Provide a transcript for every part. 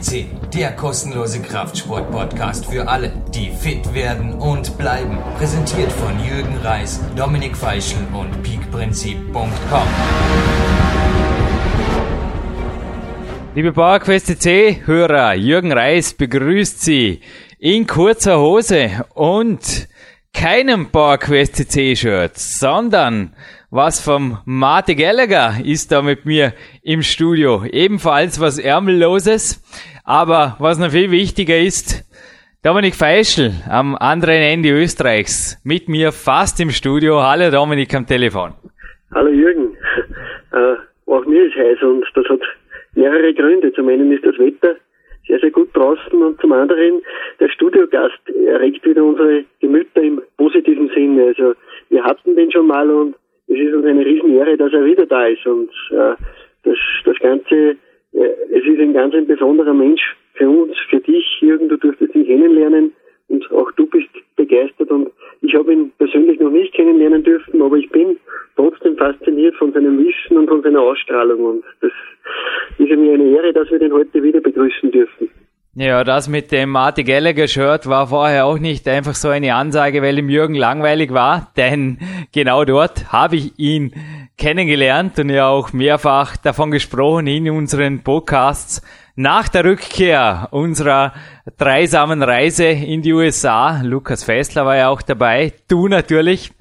CC, der kostenlose Kraftsport-Podcast für alle, die fit werden und bleiben. Präsentiert von Jürgen Reis, Dominik Feischl und peakprinzip.com. Liebe PowerQuest CC-Hörer, Jürgen Reis begrüßt Sie in kurzer Hose und keinem PowerQuest CC-Shirt, sondern was vom Mate Gallagher ist da mit mir im Studio. Ebenfalls was Ärmelloses. Aber was noch viel wichtiger ist, Dominik Feischl am anderen Ende Österreichs mit mir fast im Studio. Hallo Dominik am Telefon. Hallo Jürgen. Äh, auch mir ist heiß und das hat mehrere Gründe. Zum einen ist das Wetter sehr, sehr gut draußen und zum anderen der Studiogast erregt wieder unsere Gemüter im positiven Sinne. Also wir hatten den schon mal und es ist uns eine Riesenehre, dass er wieder da ist und äh, das, das Ganze, äh, es ist ein ganz ein besonderer Mensch für uns, für dich, Jürgen, du durftest ihn kennenlernen und auch du bist begeistert und ich habe ihn persönlich noch nicht kennenlernen dürfen, aber ich bin trotzdem fasziniert von seinem Wissen und von seiner Ausstrahlung und das ist mir eine Ehre, dass wir den heute wieder begrüßen dürfen. Ja, das mit dem Marty Gallagher Shirt war vorher auch nicht einfach so eine Ansage, weil ihm Jürgen langweilig war, denn genau dort habe ich ihn kennengelernt und ja auch mehrfach davon gesprochen in unseren Podcasts. Nach der Rückkehr unserer dreisamen Reise in die USA, Lukas Fessler war ja auch dabei, du natürlich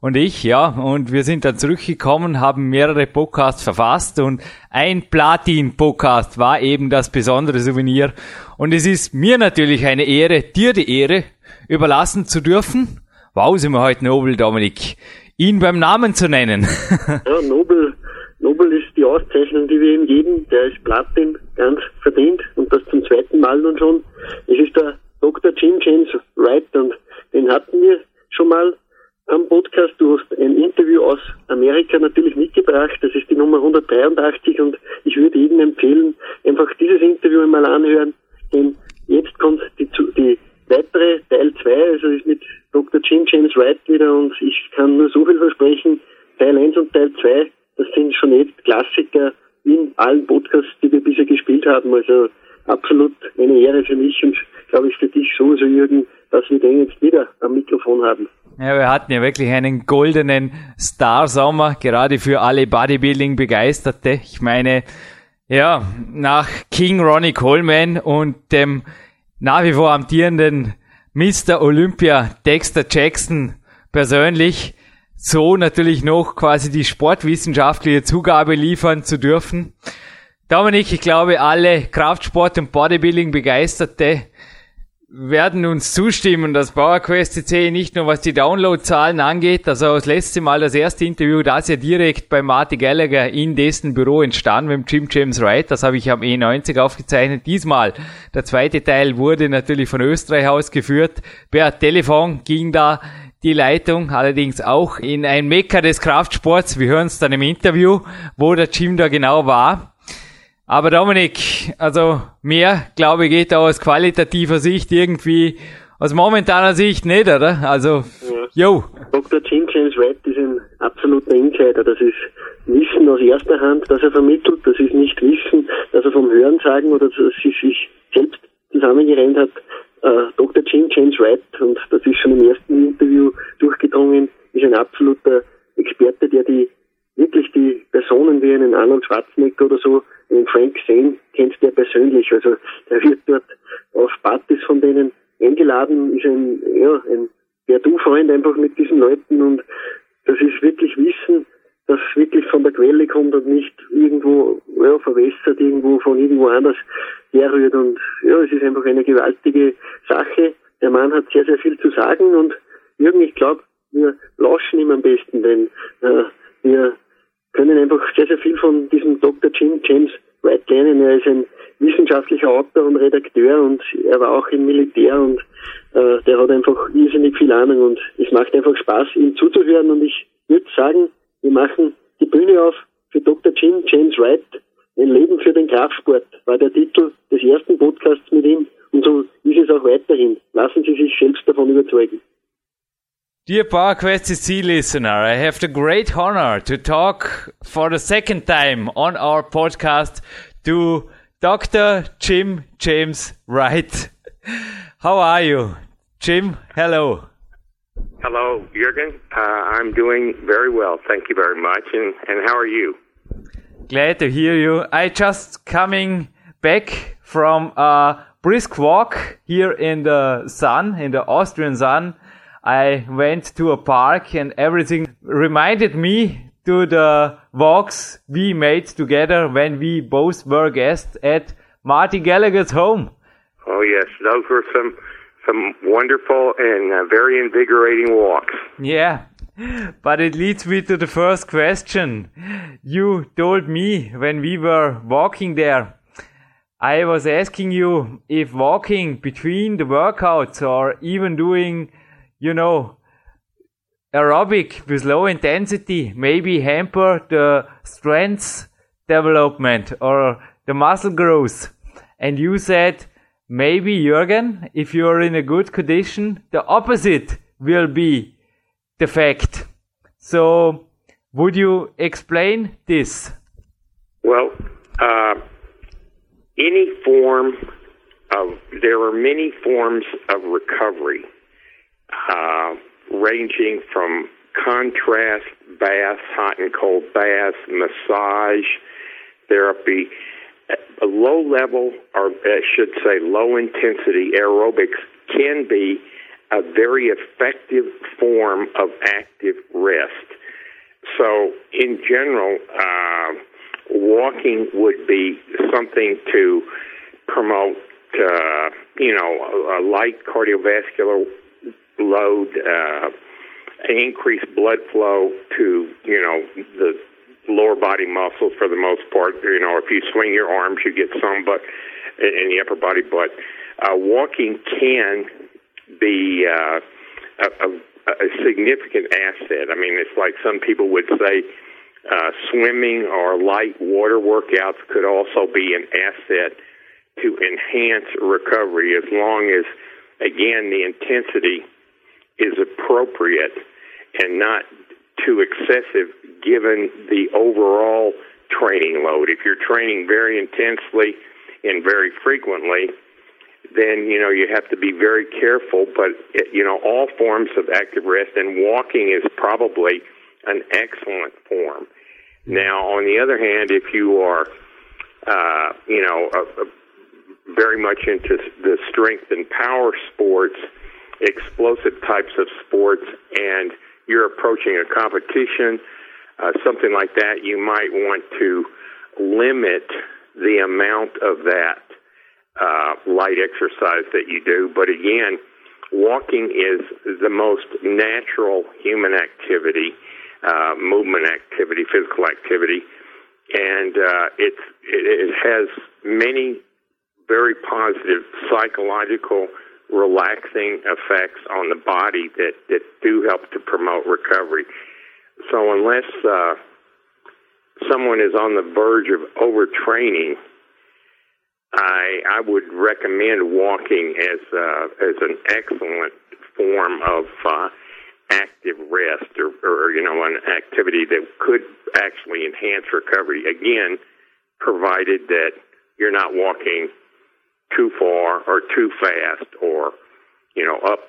und ich, ja, und wir sind dann zurückgekommen, haben mehrere Podcasts verfasst und ein Platin-Podcast war eben das besondere Souvenir. Und es ist mir natürlich eine Ehre, dir die Ehre überlassen zu dürfen. Wow, sind wir heute Nobel, Dominik, ihn beim Namen zu nennen. ja, Nobel, Nobel ist die Auszeichnung, die wir ihm geben. Der ist Platin ganz verdient und das zum zweiten Mal nun schon. Es ist der Dr. Jim James Wright und den hatten wir schon mal am Podcast. Du hast ein Interview aus Amerika natürlich mitgebracht. Das ist die Nummer 183 und ich würde jedem empfehlen, einfach dieses Interview einmal anhören, denn jetzt kommt die, die weitere Teil 2, also ist mit Dr. Jim James Wright wieder und ich kann nur so viel versprechen, Teil 1 und Teil 2, das sind schon jetzt Klassiker in allen Podcasts, die wir bisher gespielt haben. Also absolut eine Ehre für mich und glaube ich für dich sowieso, Jürgen, dass wir den jetzt wieder am Mikrofon haben. Ja, wir hatten ja wirklich einen goldenen Star-Sommer, gerade für alle Bodybuilding-Begeisterte. Ich meine, ja, nach King Ronnie Coleman und dem nach wie vor amtierenden Mr. Olympia Dexter Jackson persönlich so natürlich noch quasi die sportwissenschaftliche Zugabe liefern zu dürfen. Dominik, ich glaube, alle Kraftsport- und Bodybuilding-Begeisterte werden uns zustimmen, dass PowerQuest CC nicht nur was die Downloadzahlen angeht, also das letzte Mal das erste Interview, das ja direkt bei Marty Gallagher in dessen Büro entstanden, mit Jim James Wright, das habe ich am E90 aufgezeichnet. Diesmal, der zweite Teil wurde natürlich von Österreich ausgeführt. Per Telefon ging da die Leitung, allerdings auch in ein Mecker des Kraftsports. Wir hören es dann im Interview, wo der Jim da genau war. Aber Dominik, also mehr, glaube ich, geht da aus qualitativer Sicht irgendwie, aus momentaner Sicht nicht, oder? Also, jo. Dr. Jim James White ist ein absoluter Insider. Das ist Wissen aus erster Hand, das er vermittelt. Das ist nicht Wissen, das er vom Hören sagen oder dass er sich selbst zusammengerennt hat. Äh, Dr. Jim James White, und das ist schon im ersten Interview durchgedrungen, ist ein absoluter Experte, der die wirklich die Personen wie einen Arnold Schwarzenegger oder so den Frank Zane kennt der persönlich. Also der wird dort auf Partys von denen eingeladen, ist ein, ja, ein der Du-Freund einfach mit diesen Leuten und das ist wirklich Wissen, das wirklich von der Quelle kommt und nicht irgendwo ja, verwässert, irgendwo von irgendwo anders herrührt. Und ja, es ist einfach eine gewaltige Sache. Der Mann hat sehr, sehr viel zu sagen und Jürgen, ich glaube, wir lauschen ihm am besten, denn äh, wir können einfach sehr, sehr viel von diesem Dr. Jim James White lernen. Er ist ein wissenschaftlicher Autor und Redakteur und er war auch im Militär und äh, der hat einfach irrsinnig viel Ahnung und es macht einfach Spaß, ihm zuzuhören und ich würde sagen, wir machen die Bühne auf für Dr. Jim James Wright. Ein Leben für den Kraftsport war der Titel des ersten Podcasts mit ihm und so ist es auch weiterhin. Lassen Sie sich selbst davon überzeugen. Dear PowerQuest CC listener, I have the great honor to talk for the second time on our podcast to Dr. Jim James Wright. How are you? Jim, hello. Hello, Jürgen. Uh, I'm doing very well. Thank you very much. And, and how are you? Glad to hear you. I just coming back from a brisk walk here in the sun, in the Austrian sun. I went to a park and everything reminded me to the walks we made together when we both were guests at Marty Gallagher's home. Oh yes, those were some some wonderful and uh, very invigorating walks. Yeah, but it leads me to the first question. You told me when we were walking there, I was asking you if walking between the workouts or even doing, you know, aerobic with low intensity maybe hamper the strength development or the muscle growth. And you said, maybe Jürgen, if you're in a good condition, the opposite will be the fact. So, would you explain this? Well, uh, any form of, there are many forms of recovery, uh, ranging from contrast baths, hot and cold baths, massage therapy, a low level, or I should say low intensity aerobics can be a very effective form of active rest. So, in general, uh, walking would be something to promote, uh, you know, a, a, light cardiovascular load, uh, increase blood flow to, you know, the lower body muscles for the most part. You know, if you swing your arms, you get some, but in the upper body. But uh, walking can be uh, a, a, a significant asset. I mean, it's like some people would say. Uh, swimming or light water workouts could also be an asset to enhance recovery as long as, again, the intensity is appropriate and not too excessive given the overall training load. If you're training very intensely and very frequently, then you know you have to be very careful. But you know all forms of active rest and walking is probably an excellent form. Now, on the other hand, if you are, uh, you know, a, a very much into the strength and power sports, explosive types of sports, and you're approaching a competition, uh, something like that, you might want to limit the amount of that uh, light exercise that you do. But again, walking is the most natural human activity, uh, movement activity, physical activity, and uh, it, it has many very positive psychological relaxing effects on the body that, that do help to promote recovery. So unless uh, someone is on the verge of overtraining, I I would recommend walking as uh, as an excellent form of uh, active rest or, or you know an activity that could actually enhance recovery. Again, provided that you're not walking too far or too fast or, you know, up,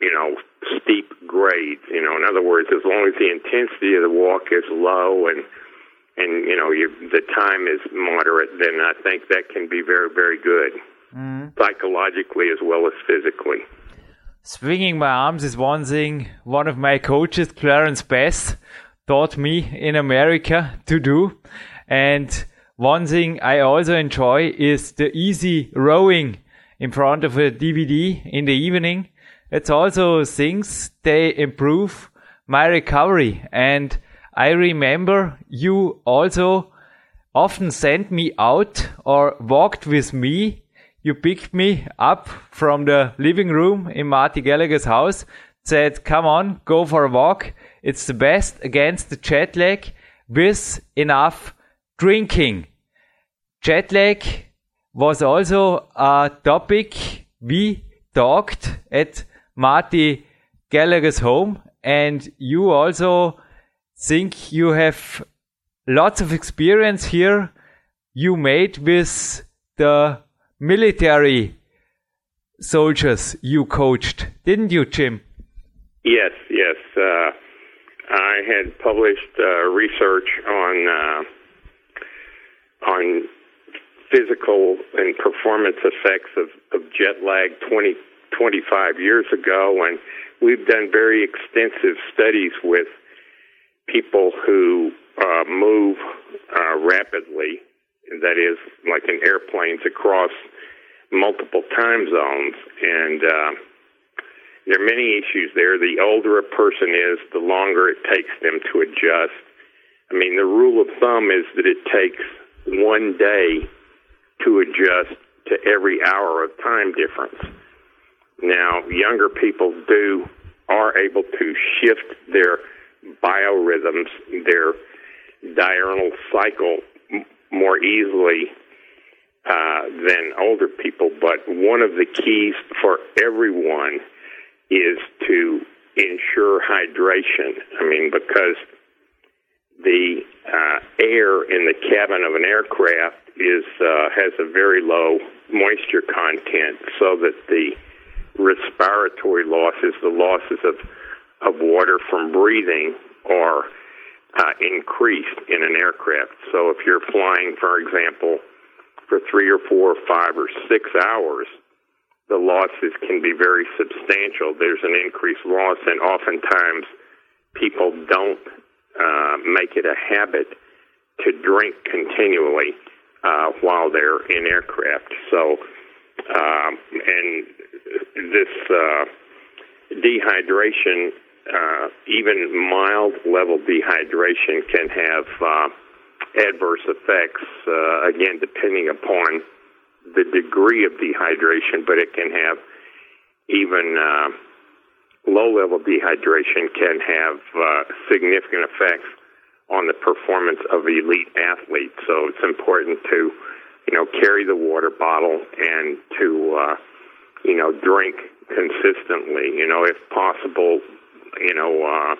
you know, steep grades. You know, in other words, as long as the intensity of the walk is low and and you know you, the time is moderate, then I think that can be very very good, mm. psychologically as well as physically. Swinging my arms is one thing. One of my coaches, Clarence Bass, taught me in America to do, and one thing I also enjoy is the easy rowing in front of a DVD in the evening. It's also things they improve my recovery. And I remember you also often sent me out or walked with me. You picked me up from the living room in Marty Gallagher's house, said, come on, go for a walk. It's the best against the jet lag with enough drinking. Jet lag was also a topic we talked at Marty Gallagher's home, and you also think you have lots of experience here you made with the military soldiers you coached, didn't you, Jim? Yes, yes. Uh, I had published uh, research on uh, on physical and performance effects of, of jet lag 20, 25 years ago, and we've done very extensive studies with people who uh, move uh, rapidly, that is, like in airplanes across multiple time zones, and uh, there are many issues there. The older a person is, the longer it takes them to adjust. I mean, the rule of thumb is that it takes one day to adjust to every hour of time difference. Now, younger people do are able to shift their biorhythms, their diurnal cycle more easily uh, than older people. But one of the keys for everyone is to ensure hydration. I mean, because the uh, air in the cabin of an aircraft is uh, has a very low moisture content, so that the respiratory losses, the losses of of water from breathing, are uh, increased in an aircraft. So if you're flying, for example, for three or four or five or six hours, the losses can be very substantial. There's an increased loss, and oftentimes people don't uh, make it a habit to drink continually uh, while they're in aircraft. So, um, and this uh, dehydration, uh, even mild level dehydration, can have uh, adverse effects. Uh, again, depending upon the degree of dehydration, but it can have even uh, low level dehydration can have uh, significant effects on the performance of elite athletes. So it's important to, you know, carry the water bottle and to, uh, you know, drink consistently. You know, if possible, you know, uh,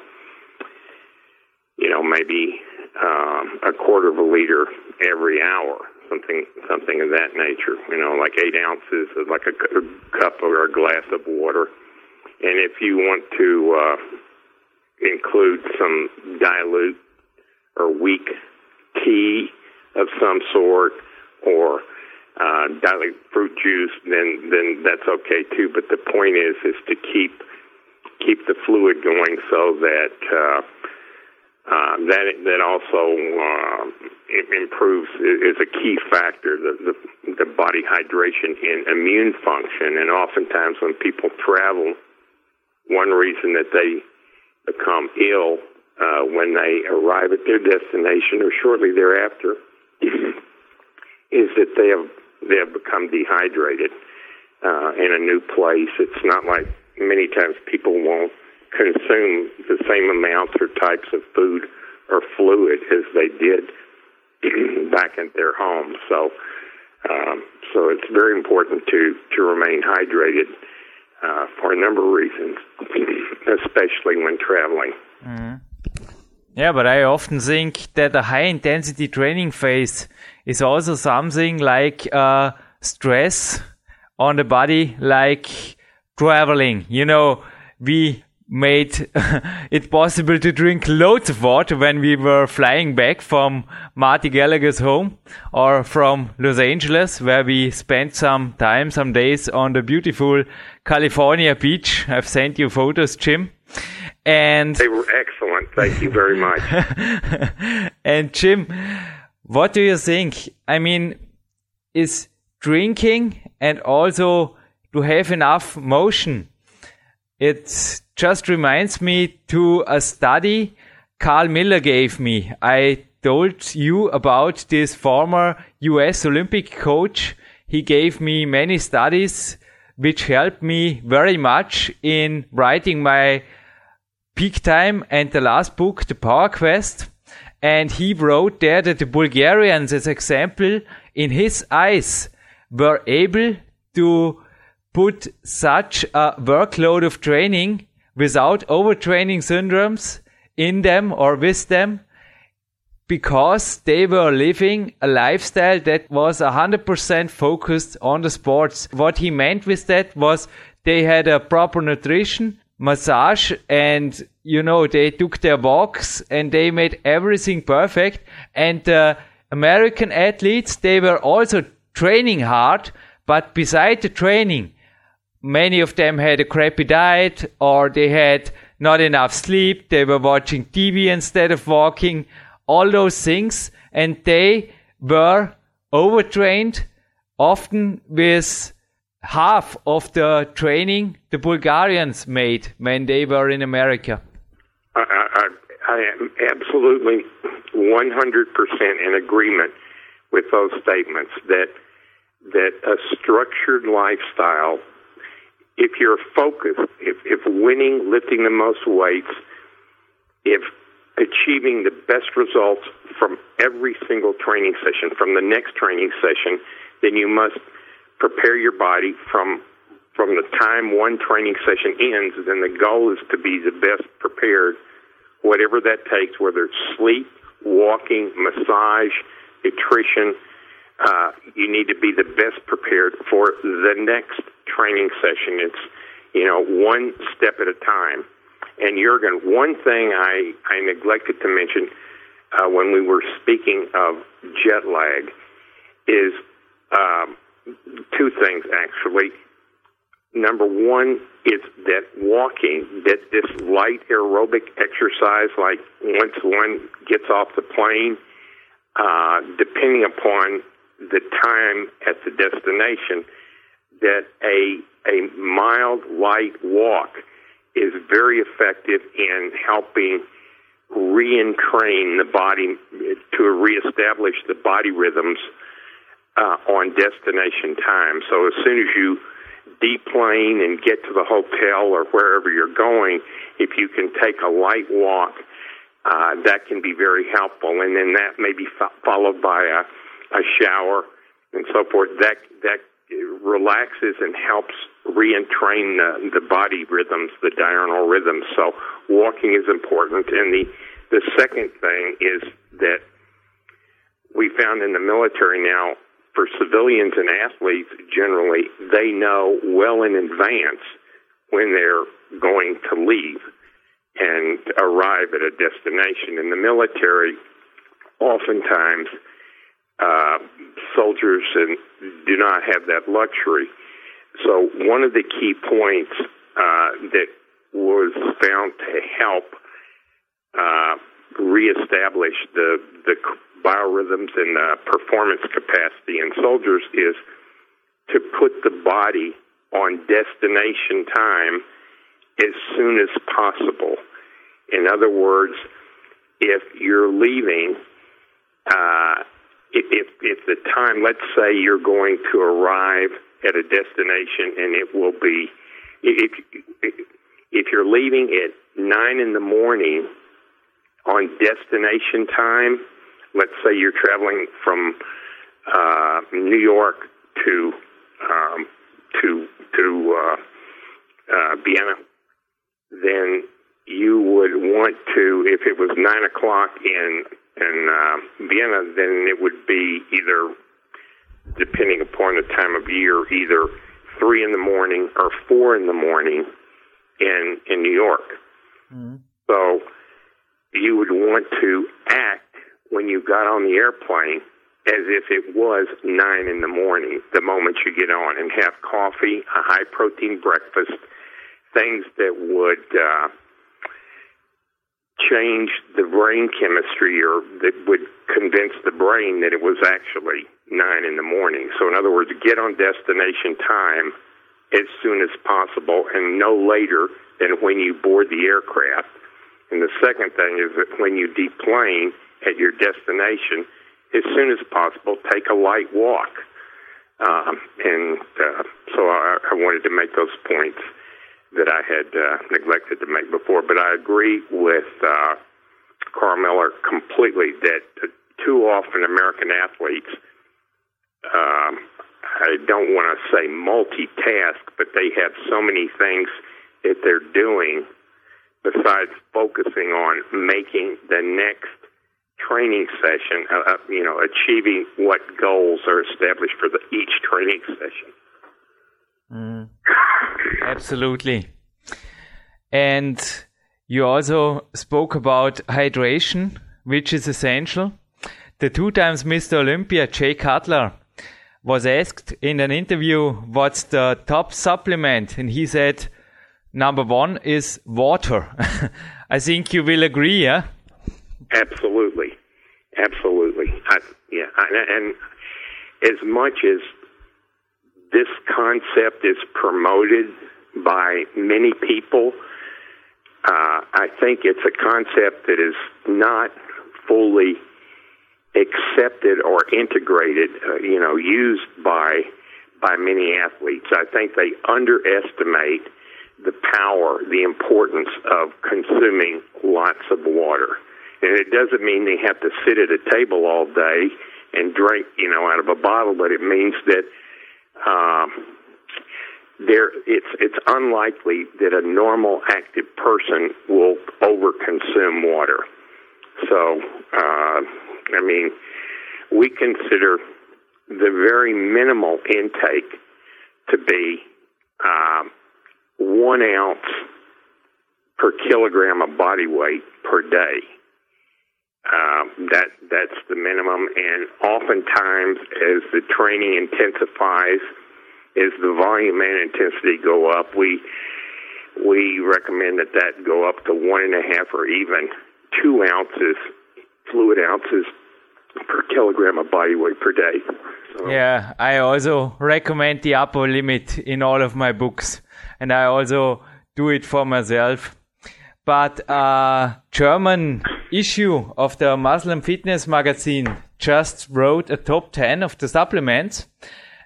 you know, maybe um, a quarter of a liter every hour, something something of that nature. You know, like eight ounces, of like a, a cup or a glass of water and if you want to uh, include some dilute or weak tea of some sort, or uh, dilute fruit juice, then then that's okay too. But the point is is to keep keep the fluid going so that uh, uh, that that also uh, improves is a key factor the, the the body hydration and immune function. And oftentimes when people travel one reason that they become ill uh, when they arrive at their destination or shortly thereafter is that they have they have become dehydrated uh, in a new place. It's not like many times people won't consume the same amounts or types of food or fluid as they did back at their home. So, um, so it's very important to to remain hydrated uh, for a number of reasons, especially when traveling. Mm. Yeah, but I often think that a high intensity training phase is also something like uh, stress on the body, like traveling. You know, we made it possible to drink loads of water when we were flying back from Marty Gallagher's home or from Los Angeles, where we spent some time, some days on the beautiful California beach. I've sent you photos, Jim. And they were excellent. Thank you very much. and Jim, what do you think? I mean, is drinking and also to have enough motion it just reminds me to a study Carl Miller gave me. I told you about this former US Olympic coach. He gave me many studies which helped me very much in writing my peak time and the last book, The Power Quest. And he wrote there that the Bulgarians, as example, in his eyes, were able to put such a workload of training without overtraining syndromes in them or with them because they were living a lifestyle that was 100% focused on the sports. What he meant with that was they had a proper nutrition, massage, and you know, they took their walks and they made everything perfect. And uh, American athletes, they were also training hard, but beside the training, many of them had a crappy diet or they had not enough sleep. They were watching TV instead of walking all those things, and they were overtrained, often with half of the training the Bulgarians made when they were in America. I, I, I am absolutely 100% in agreement with those statements that that a structured lifestyle, if you're focused, if, if winning, lifting the most weights, if achieving the best results from every single training session, from the next training session, then you must prepare your body from from the time one training session ends. Then the goal is to be the best prepared, whatever that takes, whether it's sleep, walking, massage, nutrition. Uh, you need to be the best prepared for the next training session. It's you know one step at a time. And Jurgen, one thing I, I neglected to mention uh, when we were speaking of jet lag is um, two things actually. Number one is that walking, that this light aerobic exercise, like once one gets off the plane, uh, depending upon the time at the destination, that a a mild light walk is very effective in helping re-entrain the body to reestablish the body rhythms uh, on destination time. So as soon as you deplane and get to the hotel or wherever you're going, if you can take a light walk, uh, that can be very helpful. And then that may be fo- followed by a, a shower and so forth. That that relaxes and helps re-entrain the, the body rhythms, the diurnal rhythms. So walking is important. And the, the second thing is that we found in the military now, for civilians and athletes generally, they know well in advance when they're going to leave and arrive at a destination. In the military, oftentimes, uh, soldiers and do not have that luxury. So one of the key points uh, that was found to help uh, reestablish the the biorhythms and the performance capacity in soldiers is to put the body on destination time as soon as possible. In other words, if you're leaving uh, if if the time, let's say you're going to arrive at a destination and it will be if if you're leaving at nine in the morning on destination time, let's say you're traveling from uh, New York to um, to to uh, uh, Vienna, then you would want to, if it was nine o'clock in in uh, Vienna, then it would be either, depending upon the time of year, either three in the morning or four in the morning in in New York. Mm-hmm. So you would want to act when you got on the airplane as if it was nine in the morning the moment you get on and have coffee, a high protein breakfast, things that would uh, change the brain chemistry or that would convince the brain that it was actually nine in the morning. So, in other words, get on destination time as soon as possible and no later than when you board the aircraft. And the second thing is that when you deplane at your destination, as soon as possible, take a light walk. Um, and uh, so I, I wanted to make those points that I had uh, neglected to make before. But I agree with uh, Carl Miller completely that too often American athletes, um, I don't want to say multitask, but they have so many things that they're doing besides focusing on making the next training session, uh, uh, you know, achieving what goals are established for the, each training session. Mm. Absolutely. And you also spoke about hydration, which is essential. The two times Mr. Olympia, Jay Cutler, was asked in an interview what's the top supplement, and he said number one is water. I think you will agree, yeah? Absolutely, absolutely. I, yeah, and, as much as this concept is promoted by many people, uh, I think it's a concept that is not fully accepted or integrated, uh, you know, used by by many athletes. I think they underestimate the power, the importance of consuming lots of water. And it doesn't mean they have to sit at a table all day and drink, you know, out of a bottle, but it means that um, there it's it's unlikely that a normal active person will overconsume water. So uh, I mean, we consider the very minimal intake to be uh, one ounce per kilogram of body weight per day. Uh, that that's the minimum, and oftentimes, as the training intensifies, as the volume and intensity go up, we we recommend that that go up to one and a half or even two ounces fluid ounces per kilogram of body weight per day. So. Yeah, I also recommend the upper limit in all of my books, and I also do it for myself. But uh, German issue of the Muslim Fitness magazine just wrote a top 10 of the supplements.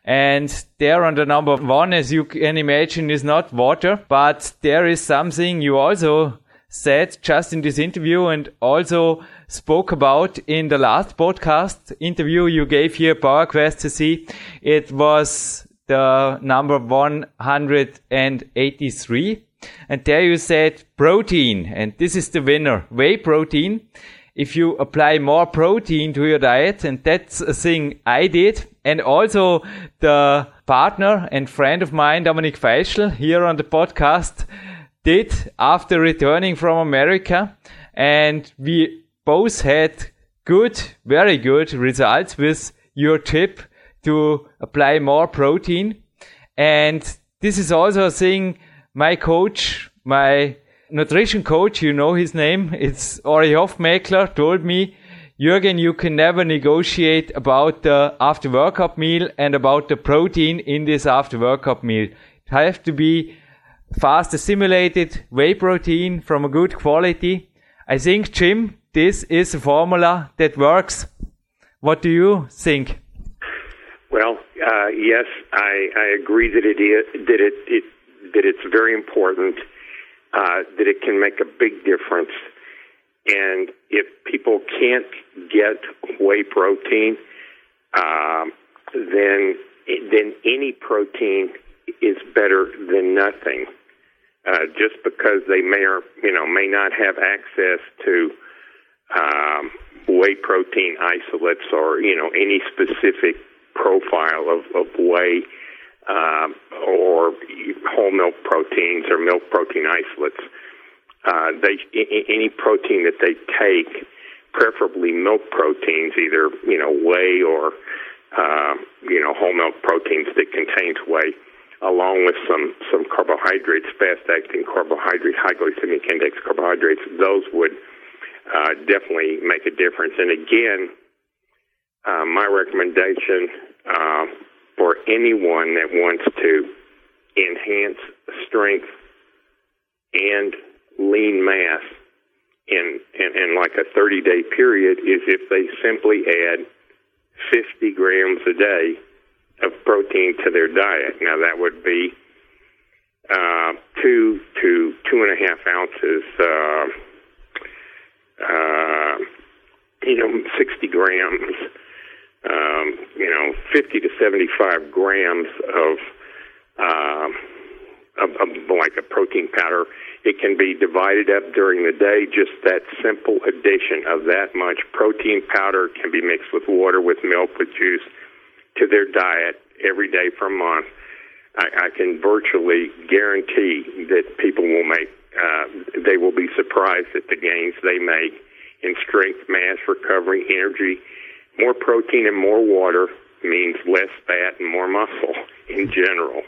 And there on the number one, as you can imagine, is not water, but there is something you also said just in this interview and also spoke about in the last podcast interview you gave here, PowerQuest CC. It was the number 183. And there you said protein. And this is the winner. Whey protein. If you apply more protein to your diet, and that's a thing I did. And also the partner and friend of mine, Dominik Feischl, here on the podcast, did after returning from America. And we both had good, very good results with your tip to apply more protein. And this is also a thing my coach, my nutrition coach, you know his name, it's Ori Hofmeckler, told me, Jürgen, you can never negotiate about the after workout meal and about the protein in this after workout meal. It has to be fast assimilated whey protein from a good quality. I think, Jim, this is a formula that works. What do you think? Well, uh, yes, I, I agree that it is that it, it that it's very important uh, that it can make a big difference. And if people can't get whey protein, uh, then then any protein is better than nothing. Uh, just because they may or you know may not have access to um, whey protein isolates or you know any specific profile of, of whey um, or whole milk proteins or milk protein isolates. Uh, they any protein that they take, preferably milk proteins, either you know whey or uh, you know whole milk proteins that contains whey, along with some some carbohydrates, fast acting carbohydrates, high glycemic index carbohydrates. Those would uh, definitely make a difference. And again, uh, my recommendation uh, for anyone that wants to enhance strength and lean mass in, in, in like a 30 day period is if they simply add 50 grams a day of protein to their diet. Now that would be uh, two to two and a half ounces uh, uh, you know, 60 grams, um, you know, 50 to 75 grams of, uh, of, of like a protein powder It can be divided up during the day. Just that simple addition of that much protein powder can be mixed with water, with milk, with juice to their diet every day for a month. I, I can virtually guarantee that people will make, uh, they will be surprised at the gains they make in strength, mass, recovery, energy. More protein and more water means less fat and more muscle in general.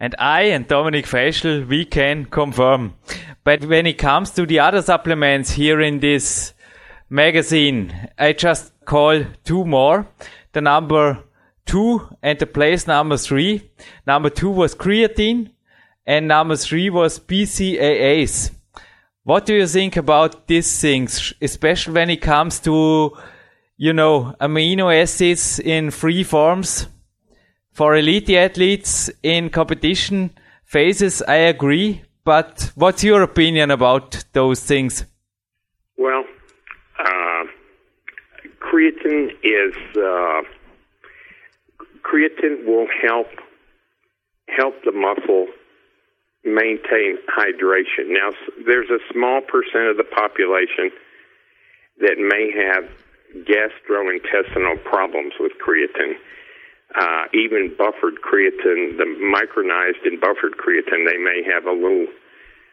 And I and Dominik Feischl, we can confirm. But when it comes to the other supplements here in this magazine, I just call two more. The number two and the place number three. Number two was creatine and number three was BCAAs. What do you think about these things, especially when it comes to, you know, amino acids in free forms? For elite athletes in competition phases, I agree. But what's your opinion about those things? Well, uh, creatine is uh, creatine will help help the muscle maintain hydration. Now, there's a small percent of the population that may have gastrointestinal problems with creatine uh, even buffered creatine, the micronized and buffered creatine, they may have a little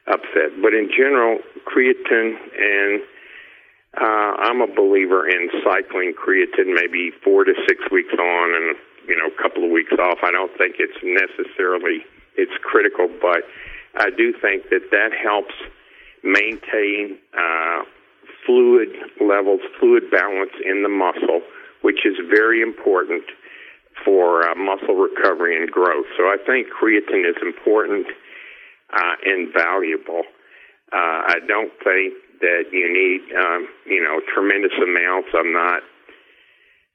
upset. But in general, creatine and uh, I'm a believer in cycling creatine, maybe four to six weeks on and you know a couple of weeks off. I don't think it's necessarily it's critical, but I do think that that helps maintain uh, fluid levels, fluid balance in the muscle, which is very important for uh, muscle recovery and growth. So I think creatine is important uh, and valuable. Uh, I don't think that you need, um, you know, tremendous amounts. I'm not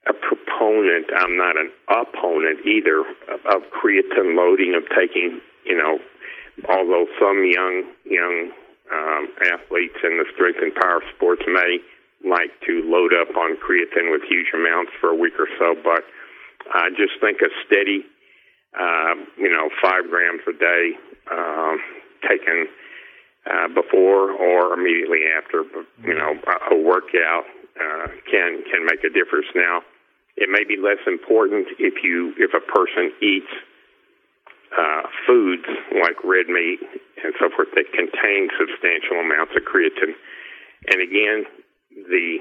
a proponent. I'm not an opponent either of, of creatine loading of taking, you know, although some young young um, athletes in the strength and power sports may like to load up on creatine with huge amounts for a week or so, but I just think a steady, uh, you know, five grams a day uh, taken uh, before or immediately after, you know, a, a workout uh, can can make a difference. Now, it may be less important if you if a person eats uh, foods like red meat and so forth that contain substantial amounts of creatine. And again, the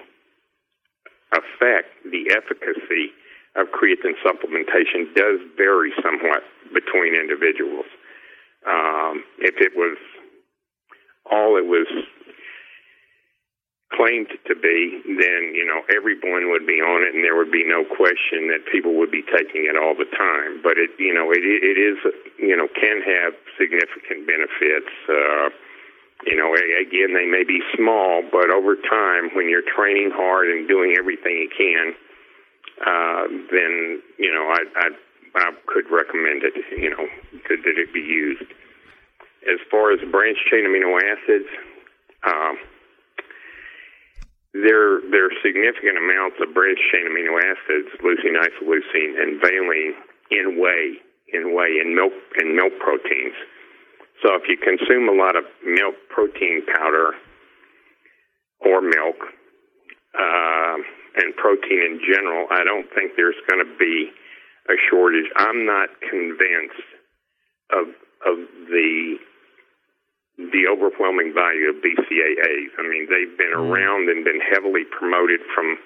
effect, the efficacy of creatine supplementation does vary somewhat between individuals. Um, if it was all it was claimed to be, then you know everyone would be on it, and there would be no question that people would be taking it all the time. But it, you know, it it is you know can have significant benefits. Uh, you know, again, they may be small, but over time, when you're training hard and doing everything you can uh, then you know I, I I could recommend it. You know, could that it be used. As far as branched chain amino acids, um, there there are significant amounts of branched chain amino acids, leucine, isoleucine, and valine in whey, in whey, in milk, and milk proteins. So if you consume a lot of milk protein powder or milk, uh, and protein in general, I don't think there's going to be a shortage. I'm not convinced of of the the overwhelming value of BCAAs. I mean, they've been mm-hmm. around and been heavily promoted from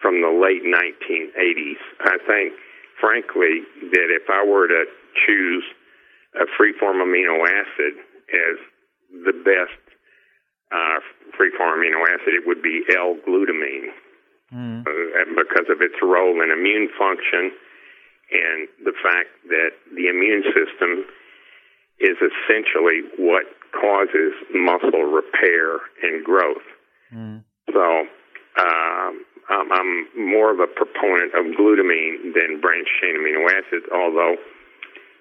from the late 1980s. I think, frankly, that if I were to choose a free-form amino acid as the best uh, free-form amino acid, it would be L-glutamine mm. uh, because of its role in immune function and the fact that the immune system is essentially what causes muscle repair and growth. Mm. So um, I'm more of a proponent of glutamine than branched chain amino acids, although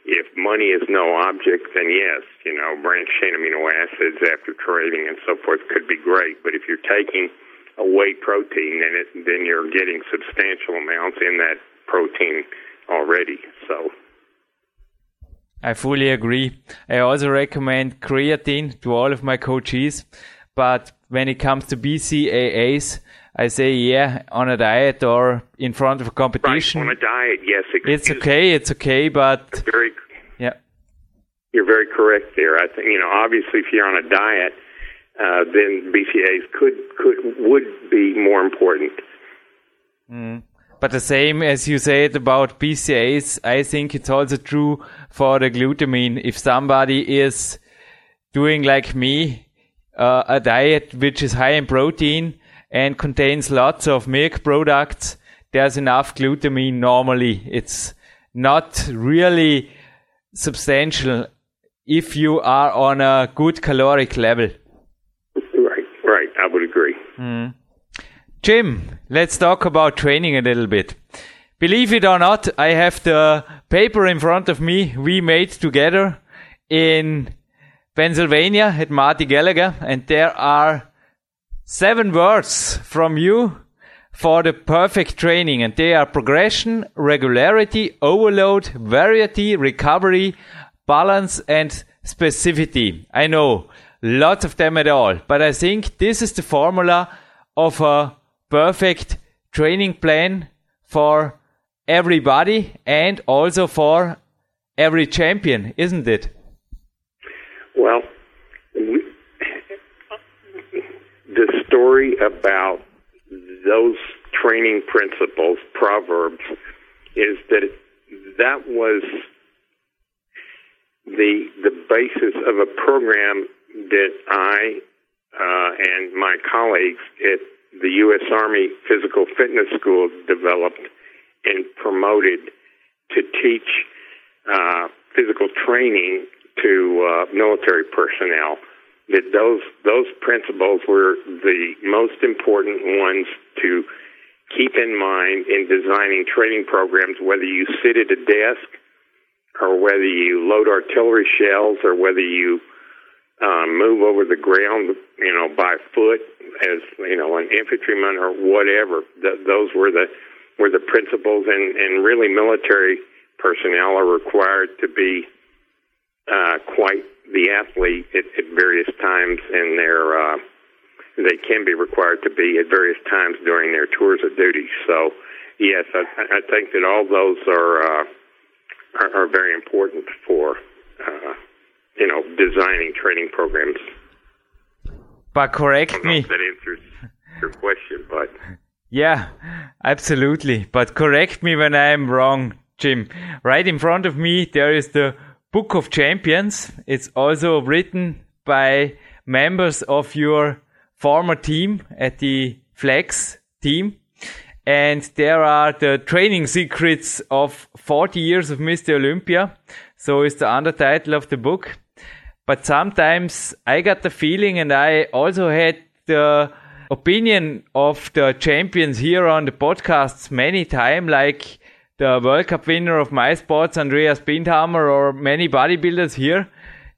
if money is no object, then yes, you know, branched chain amino acids after training and so forth could be great. But if you're taking a whey protein, then it then you're getting substantial amounts in that protein already. So. I fully agree. I also recommend creatine to all of my coaches, but when it comes to BCAAs, I say yeah on a diet or in front of a competition. Right, on a diet, yes. It's okay, it's okay, but very yeah, you're very correct there. I think you know obviously if you're on a diet, uh, then BCAAs could could would be more important. Mm. But the same as you said about BCAAs, I think it's also true for the glutamine. If somebody is doing like me, uh, a diet which is high in protein and contains lots of milk products, there's enough glutamine normally. It's not really substantial if you are on a good caloric level. Right, right. I would agree. Mm. Jim, let's talk about training a little bit. Believe it or not, I have the paper in front of me we made together in Pennsylvania at Marty Gallagher, and there are seven words from you for the perfect training, and they are progression, regularity, overload, variety, recovery, balance, and specificity. I know lots of them at all, but I think this is the formula of a perfect training plan for everybody and also for every champion, isn't it? Well, we, the story about those training principles, proverbs, is that that was the the basis of a program that I uh, and my colleagues at the U.S. Army Physical Fitness School developed and promoted to teach uh, physical training to uh, military personnel. That those those principles were the most important ones to keep in mind in designing training programs. Whether you sit at a desk, or whether you load artillery shells, or whether you um, move over the ground, you know, by foot as you know an infantryman or whatever. Th- those were the were the principles, and and really military personnel are required to be uh, quite the athlete at, at various times in their. Uh, they can be required to be at various times during their tours of duty. So, yes, I, I think that all those are uh, are, are very important for. Uh, you know, designing training programs. But correct me. that answers your question, but. Yeah, absolutely. But correct me when I am wrong, Jim. Right in front of me, there is the Book of Champions. It's also written by members of your former team at the Flex team. And there are the training secrets of 40 years of Mr. Olympia. So is the undertitle of the book. But sometimes I got the feeling, and I also had the opinion of the champions here on the podcasts many times, like the World Cup winner of my sports, Andreas Bindhammer, or many bodybuilders here,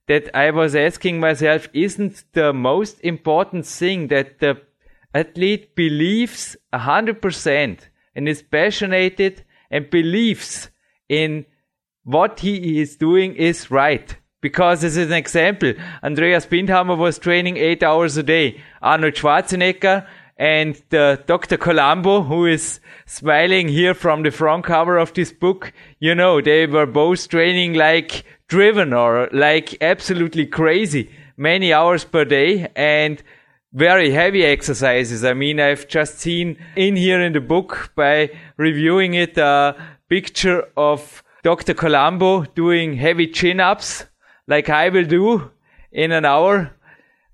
that I was asking myself, isn't the most important thing that the athlete believes 100% and is passionate and believes in what he is doing is right. Because as an example, Andreas Bindhammer was training eight hours a day. Arnold Schwarzenegger and uh, the Dr. Columbu, who is smiling here from the front cover of this book, you know, they were both training like driven or like absolutely crazy, many hours per day and very heavy exercises. I mean, I've just seen in here in the book by reviewing it a picture of Dr. Columbu doing heavy chin ups like I will do in an hour.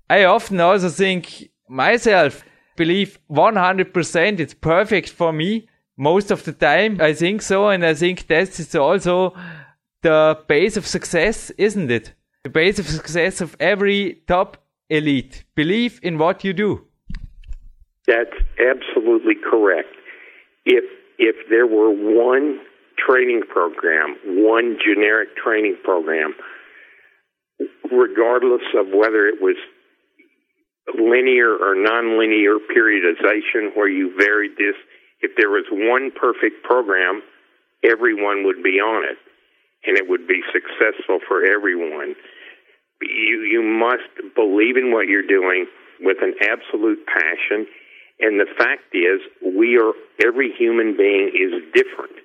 I often also think myself, believe 100% it's perfect for me. Most of the time, I think so. And I think that is also the base of success, isn't it? The base of success of every top elite. Believe in what you do. That's absolutely correct. If if there were one training program, one generic training program regardless of whether it was linear or nonlinear periodization where you varied this. If there was one perfect program, everyone would be on it. and it would be successful for everyone. You you must believe in what you're doing with an absolute passion. And the fact is, we are every human being is different.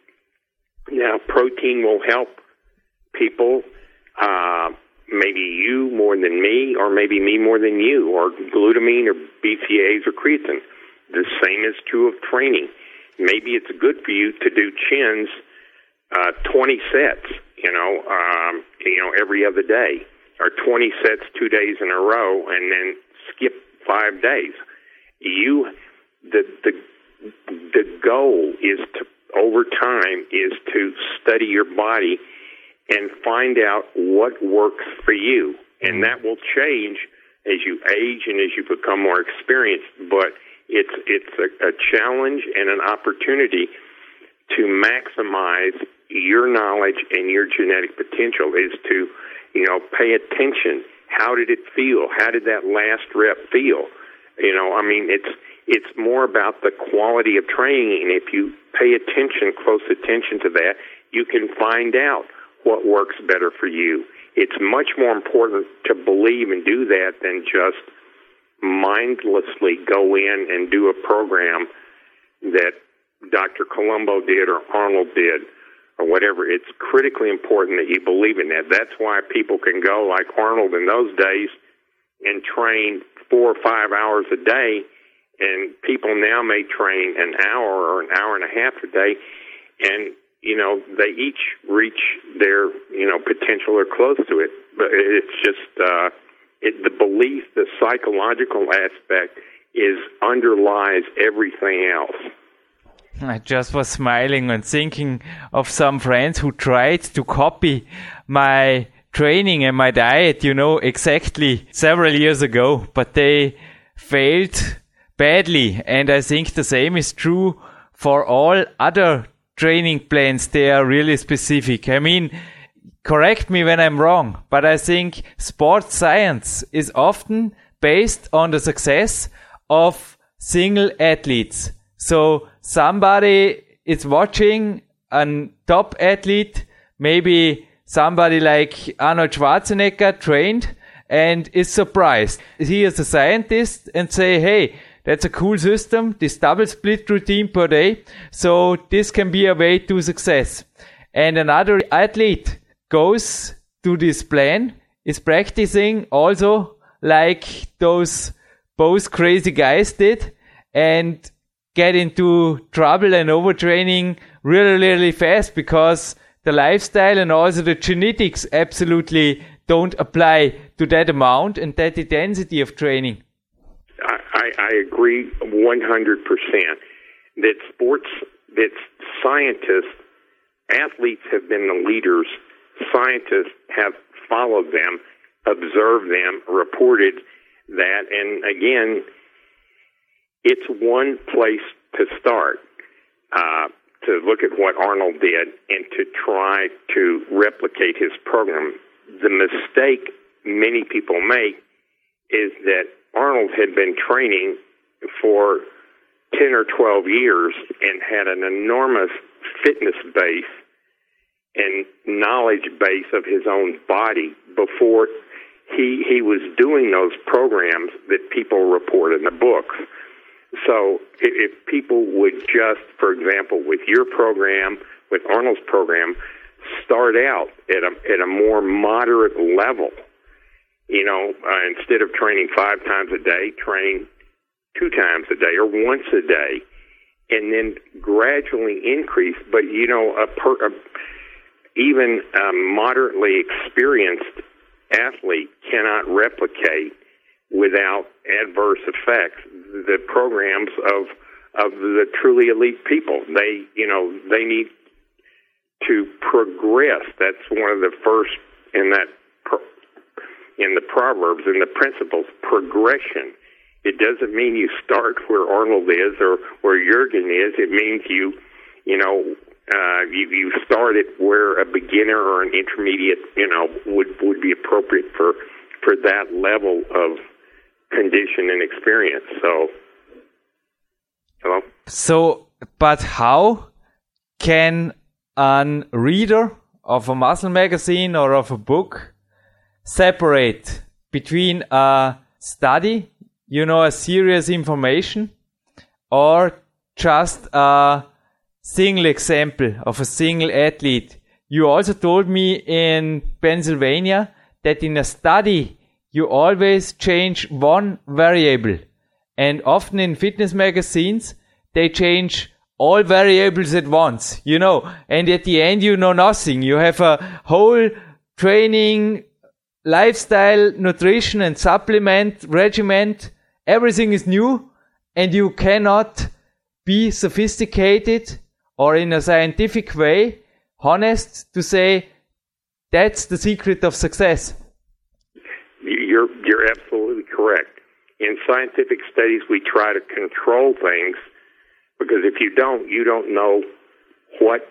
Now, protein will help people. Uh, maybe you more than me, or maybe me more than you, or glutamine, or BCAAs, or creatine. The same is true of training. Maybe it's good for you to do chins uh, 20 sets, you know, um, you know, every other day, or 20 sets two days in a row, and then skip five days. You, the the the goal is to over time is to study your body and find out what works for you, and that will change as you age and as you become more experienced. But it's it's a, a challenge and an opportunity to maximize your knowledge and your genetic potential is to, you know, pay attention. How did it feel? How did that last rep feel? You know, I mean, it's it's more about the quality of training, if you pay attention, close attention to that, you can find out what works better for you. It's much more important to believe and do that than just mindlessly go in and do a program that Dr. Columbu did or Arnold did or whatever. It's critically important that you believe in that. That's why people can go like Arnold in those days and train four or five hours a day, and people now may train an hour or an hour and a half a day, and you know they each reach their you know potential or close to it. But it's just uh, it, the belief, the psychological aspect, is underlies everything else. I just was smiling and thinking of some friends who tried to copy my training and my diet, you know, exactly several years ago, but they failed badly. And I think the same is true for all other training plans. They are really specific. I mean, correct me when I'm wrong, but I think sports science is often based on the success of single athletes. So somebody is watching a top athlete, maybe somebody like Arnold Schwarzenegger trained and is surprised. He is a scientist and say, hey, that's a cool system, this double split routine per day. So this can be a way to success. And another athlete goes to this plan, is practicing also like those both crazy guys did and get into trouble and overtraining really, really fast because the lifestyle and also the genetics absolutely don't apply to that amount and that intensity of training. I, I agree 100% that sports, that scientists, athletes have been the leaders, scientists have followed them, observed them, reported that, and again, it's one place to start. Uh, to look at what Arnold did and to try to replicate his program. The mistake many people make is that Arnold had been training for 10 or 12 years and had an enormous fitness base and knowledge base of his own body before he he was doing those programs that people report in the books. So if people would just, for example, with your program, with Arnold's program, start out at a at a more moderate level. You know, uh, instead of training five times a day, train two times a day or once a day, and then gradually increase. But you know, a, per, a even a moderately experienced athlete cannot replicate without adverse effects the programs of of the truly elite people. They, you know, they need to progress. That's one of the first in that in the proverbs in the principles progression. It doesn't mean you start where Arnold is or where Jurgen is. It means you, you know, uh, you, you start at where a beginner or an intermediate, you know, would would be appropriate for for that level of condition and experience. So, hello. So, but how can an reader of a muscle magazine or of a book separate between a study, you know, a serious information, or just a single example of a single athlete. You also told me in Pennsylvania that in a study you always change one variable. And often in fitness magazines, they change all variables at once, you know, and at the end you know nothing. You have a whole training, lifestyle, nutrition and supplement regiment. Everything is new and you cannot be sophisticated or in a scientific way honest to say that's the secret of success. You're you're absolutely correct. In scientific studies, we try to control things because if you don't, you don't know what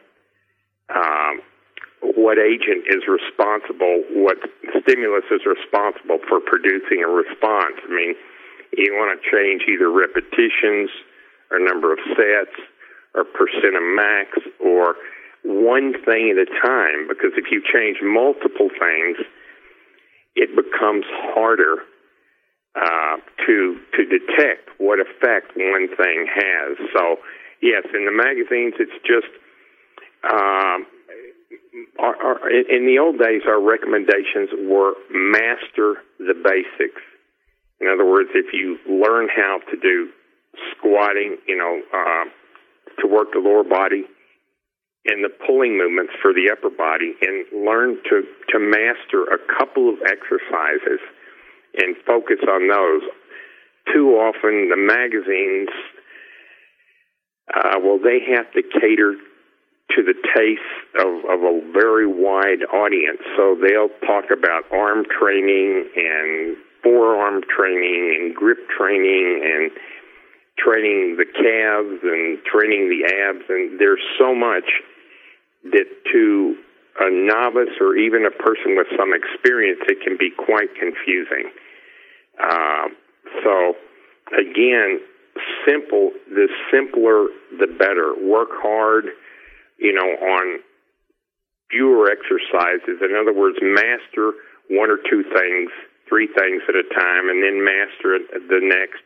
um, what agent is responsible, what stimulus is responsible for producing a response. I mean, you want to change either repetitions or number of sets or percent of max or one thing at a time because if you change multiple things, it becomes harder uh, to to detect what effect one thing has. So yes, in the magazines, it's just um, our, our, in the old days, our recommendations were master the basics. In other words, if you learn how to do squatting, you know, uh, to work the lower body and the pulling movements for the upper body and learn to, to master a couple of exercises and focus on those. Too often, the magazines, uh, well, they have to cater to the taste of, of a very wide audience. So they'll talk about arm training and forearm training and grip training and training the calves and training the abs. And there's so much that to a novice or even a person with some experience, it can be quite confusing. Uh, so, again, simple, the simpler, the better. Work hard, you know, on fewer exercises. In other words, master one or two things, three things at a time, and then master the next.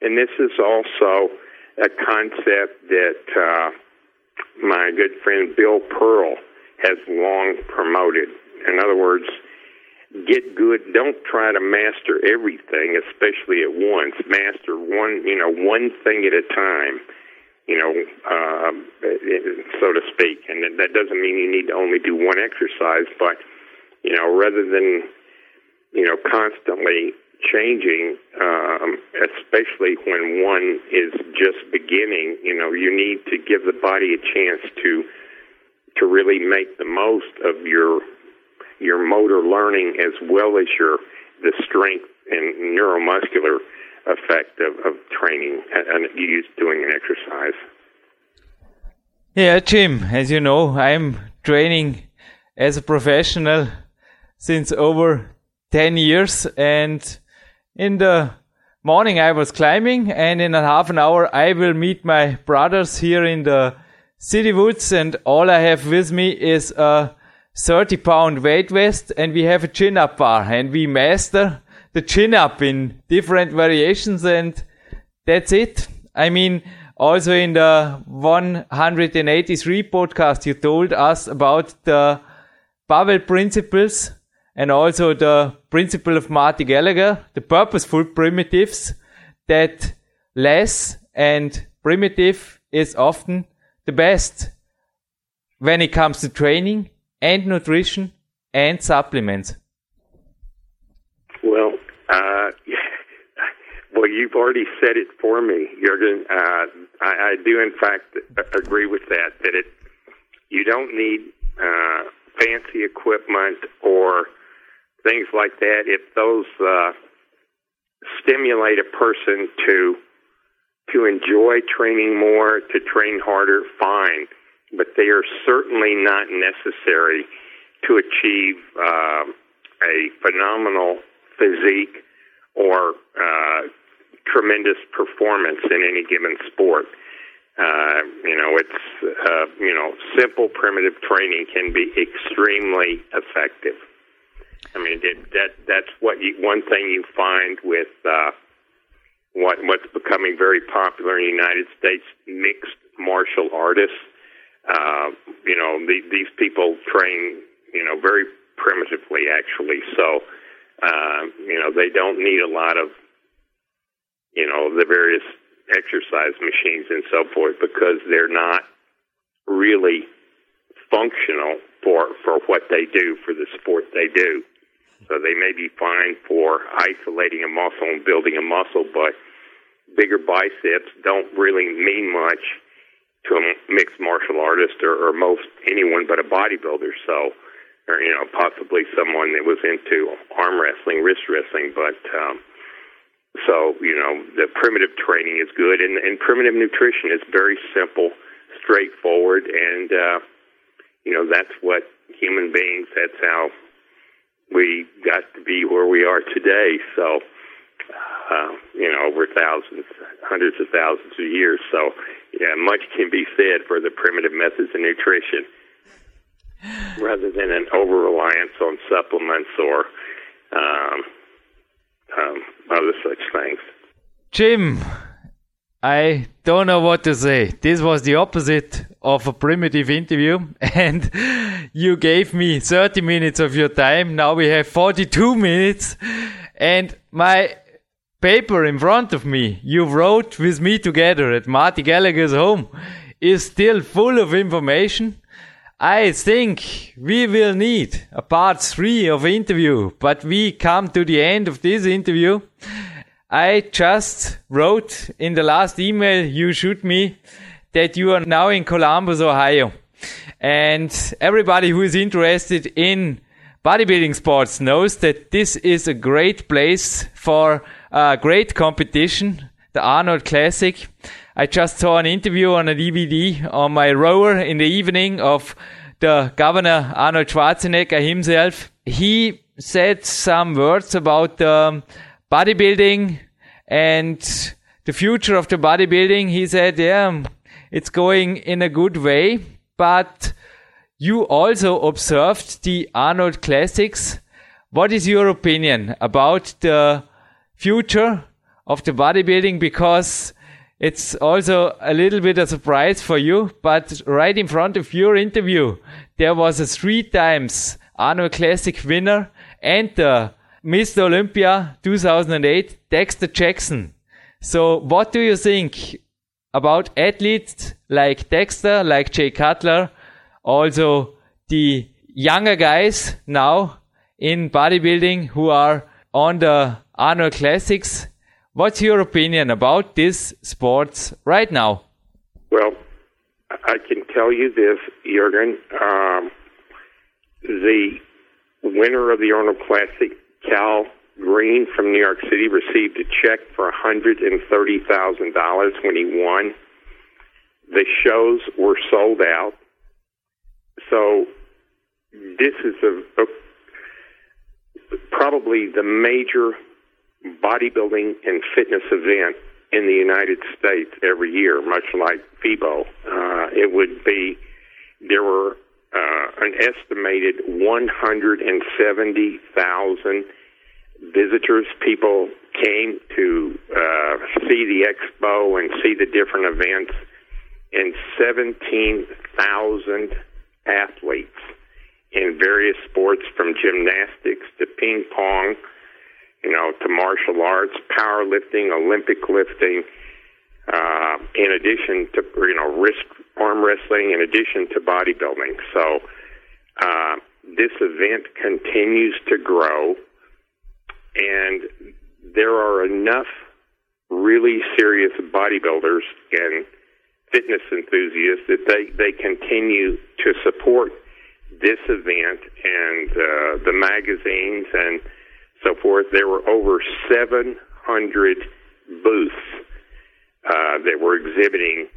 And this is also a concept that uh, my good friend Bill Pearl has long promoted. In other words, get good. Don't try to master everything, especially at once. Master one, you know, one thing at a time. You know, uh, so to speak. And that doesn't mean you need to only do one exercise, but you know, rather than you know constantly changing, um, especially when one is just beginning. You know, you need to give the body a chance to to really make the most of your your motor learning as well as your the strength and neuromuscular effect of, of training and use doing an exercise. Yeah, Jim, as you know, I'm training as a professional since over 10 years and in the morning I was climbing and in a half an hour I will meet my brothers here in the city woods and all I have with me is a 30 pound weight vest and we have a chin up bar and we master the chin up in different variations and that's it. I mean, also in the 183 podcast you told us about the Pavel principles and also the principle of Marty Gallagher, the purposeful primitives, that less and primitive is often the best when it comes to training and nutrition and supplements. Uh, well, you've already said it for me, Jurgen. Uh, I, I, do, in fact, agree with that. That it you don't need uh, fancy equipment or things like that, if those uh, stimulate a person to to enjoy training more, to train harder, fine. But they are certainly not necessary to achieve uh, a phenomenal physique or uh, tremendous performance in any given sport. Uh, you know, it's uh, you know, simple primitive training can be extremely effective. I mean, it, that that's what you, one thing you find with uh, what what's becoming very popular in the United States mixed martial artists. Uh, you know, the, these people train you know very primitively actually, so uh, you know they don't need a lot of you know the various exercise machines and so forth because they're not really functional for for what they do for the sport they do. So they may be fine for isolating a muscle and building a muscle, but bigger biceps don't really mean much to a mixed martial artist or, or most anyone but a bodybuilder. So, or you know, possibly someone that was into arm wrestling, wrist wrestling, but. Um, so, you know, the primitive training is good, and, and primitive nutrition is very simple, straightforward, and, uh, you know, that's what human beings, that's how we got to be where we are today. So, uh, you know, over thousands, hundreds of thousands of years. So, yeah, much can be said for the primitive methods of nutrition rather than an over reliance on supplements or, um, um, other such things. Jim, I don't know what to say. This was the opposite of a primitive interview, and you gave me 30 minutes of your time. Now we have 42 minutes, and my paper in front of me, you wrote with me together at Marty Gallagher's home, is still full of information. I think we will need a part three of interview, but we come to the end of this interview. I just wrote in the last email you shoot me that you are now in Columbus, Ohio. And everybody who is interested in bodybuilding sports knows that this is a great place for a great competition, the Arnold Classic. I just saw an interview on a DVD on my rower in the evening of the governor Arnold Schwarzenegger himself. He said some words about um, bodybuilding and the future of the bodybuilding. He said, yeah, it's going in a good way, but you also observed the Arnold Classics. What is your opinion about the future of the bodybuilding? Because it's also a little bit a surprise for you, but right in front of your interview, there was a three times Arnold Classic winner and the Mr. Olympia 2008, Dexter Jackson. So what do you think about athletes like Dexter, like Jay Cutler, also the younger guys now in bodybuilding who are on the Arnold Classics What's your opinion about this sports right now? Well, I can tell you this, Jurgen. Um, the winner of the Arnold Classic, Kai Greene from New York City, received a check for $130,000 when he won. The shows were sold out. So this is a, a probably the major bodybuilding and fitness event in the United States every year, much like FIBO. Uh, it would be, there were uh, an estimated 170,000 visitors. People came to uh, see the expo and see the different events, and 17,000 athletes in various sports from gymnastics to ping pong you know, to martial arts, powerlifting, Olympic lifting, uh, in addition to, you know, wrist arm wrestling, in addition to bodybuilding. So, uh, this event continues to grow, and there are enough really serious bodybuilders and fitness enthusiasts that they, they continue to support this event and uh, the magazines and so forth, there were over 700 booths uh, that were exhibiting,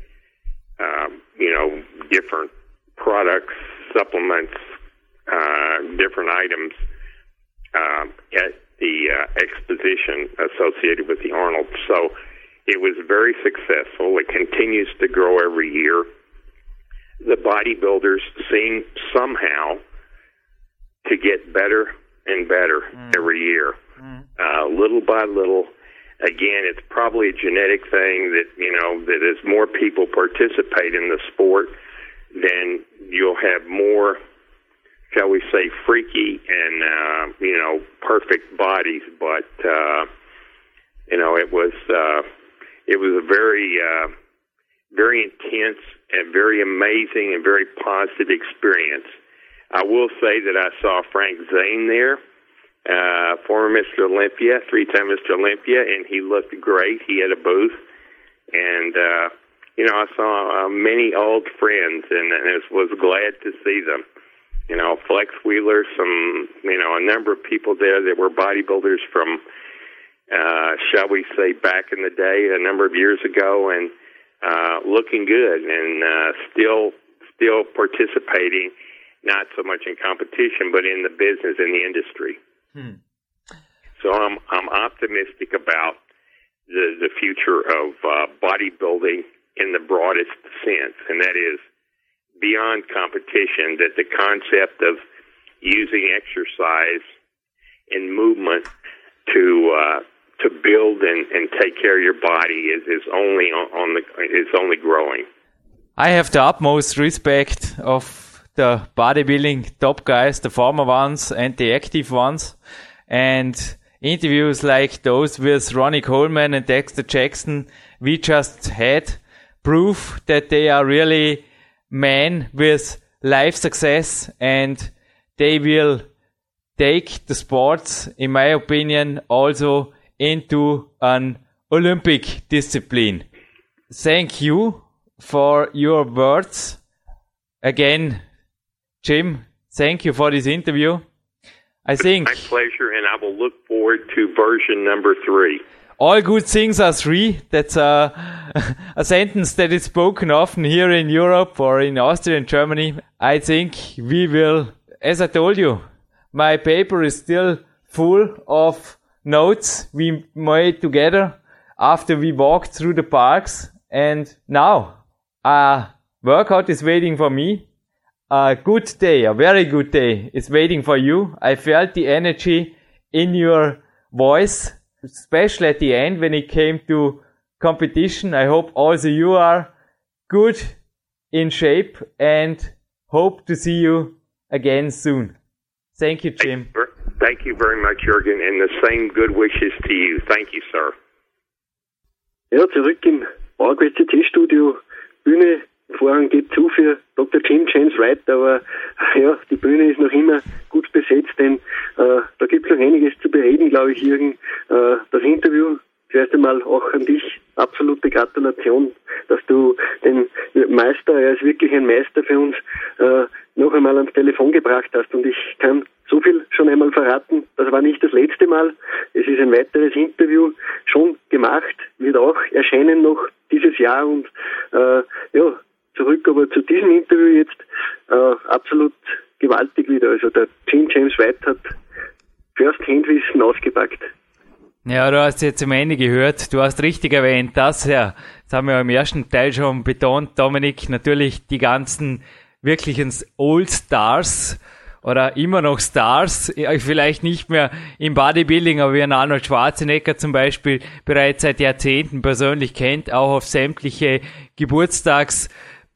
um, you know, different products, supplements, uh, different items um, at the uh, exposition associated with the Arnold. So it was very successful. It continues to grow every year. The bodybuilders seem somehow to get better and better mm. every year, mm. uh, little by little. Again, it's probably a genetic thing that you know that as more people participate in the sport, then you'll have more, shall we say, freaky and uh, you know perfect bodies. But uh, you know, it was uh, it was a very uh, very intense and very amazing and very positive experience. I will say that I saw Frank Zane there, uh, former Mr. Olympia, three-time Mr. Olympia, and he looked great. He had a booth, and uh, you know I saw uh, many old friends, and, and was glad to see them. You know, Flex Wheeler, some you know a number of people there that were bodybuilders from, uh, shall we say, back in the day, a number of years ago, and uh, looking good and uh, still still participating, not so much in competition, but in the business in the industry. Hmm. So I'm I'm optimistic about the the future of uh, bodybuilding in the broadest sense, and that is beyond competition. That the concept of using exercise and movement to uh, to build and, and take care of your body is, is only on, on the is only growing. I have the utmost respect of the bodybuilding top guys, the former ones and the active ones, and interviews like those with Ronnie Coleman and Dexter Jackson we just had proof that they are really men with life success and they will take the sports, in my opinion, also into an Olympic discipline. Thank you for your words. Again, Jim, thank you for this interview. I think. My pleasure, and I will look forward to version number three. All good things are three. That's a, a sentence that is spoken often here in Europe or in Austria and Germany. I think we will, as I told you, my paper is still full of notes we made together after we walked through the parks. And now a workout is waiting for me. A good day, a very good day is waiting for you. I felt the energy in your voice, especially at the end when it came to competition. I hope also you are good in shape and hope to see you again soon. Thank you, Jim. Thank you very much, Jürgen, and the same good wishes to you. Thank you, sir. Ja, zurück im PowerQuest CC-Studio. Bühne, Vorhang geht zu für Dr. Jim James Wright, aber ja, die Bühne ist noch immer gut besetzt, denn äh, da gibt es noch einiges zu bereden, glaube ich, Jürgen. Äh, das Interview, zuerst einmal auch an dich, absolute Gratulation, dass du den Meister, er ist wirklich ein Meister für uns, äh, noch einmal ans Telefon gebracht hast. Und ich kann so viel schon einmal verraten. Das war nicht das letzte Mal. Es ist ein weiteres Interview schon gemacht, wird auch erscheinen noch dieses Jahr und äh, ja, zurück aber zu diesem Interview jetzt äh, absolut gewaltig wieder. Also der Gene James White hat First-Hand-Wissen ausgepackt. Ja, du hast jetzt am Ende gehört, du hast richtig erwähnt, das ja, das haben wir im ersten Teil schon betont, Dominik, natürlich die ganzen wirklichen Old Stars, oder immer noch Stars, vielleicht nicht mehr im Bodybuilding, aber wie ein Arnold Schwarzenegger zum Beispiel bereits seit Jahrzehnten persönlich kennt, auch auf sämtliche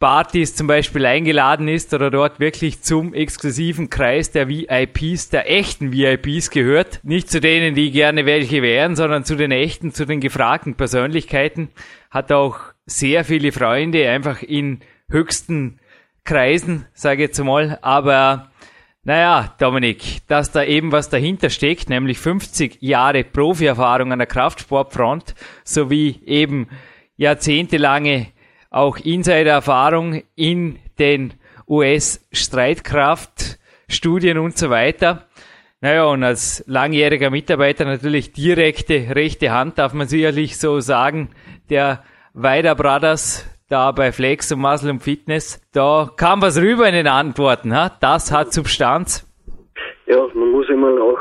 Geburtstagspartys zum Beispiel eingeladen ist oder dort wirklich zum exklusiven Kreis der VIPs, der echten VIPs gehört. Nicht zu denen, die gerne welche wären, sondern zu den echten, zu den gefragten Persönlichkeiten. Hat auch sehr viele Freunde, einfach in höchsten Kreisen, sage ich jetzt mal. Aber naja, Dominik, dass da eben was dahinter steckt, nämlich 50 Jahre Profi-Erfahrung an der Kraftsportfront sowie eben jahrzehntelange auch Insider-Erfahrung in den US-Streitkraftstudien und so weiter. Naja, und als langjähriger Mitarbeiter natürlich direkte rechte Hand, darf man sicherlich so sagen, der Weider Brothers da bei Flex und Muscle und Fitness, da kam was rüber in den Antworten. Ha? Das hat Substanz. Ja, man muss einmal auch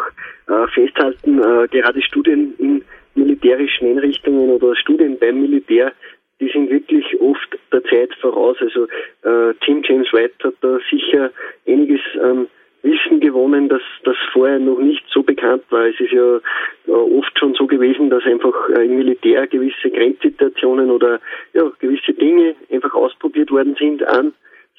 äh, festhalten, äh, gerade Studien in militärischen Einrichtungen oder Studien beim Militär, die sind wirklich oft der Zeit voraus. Also äh, Tim James White hat da sicher einiges an Wissen gewonnen, dass das vorher noch nicht so bekannt war. Es ist ja äh, oft schon so gewesen, dass einfach äh, im Militär gewisse Grenzsituationen oder ja, gewisse Dinge einfach ausprobiert worden sind an,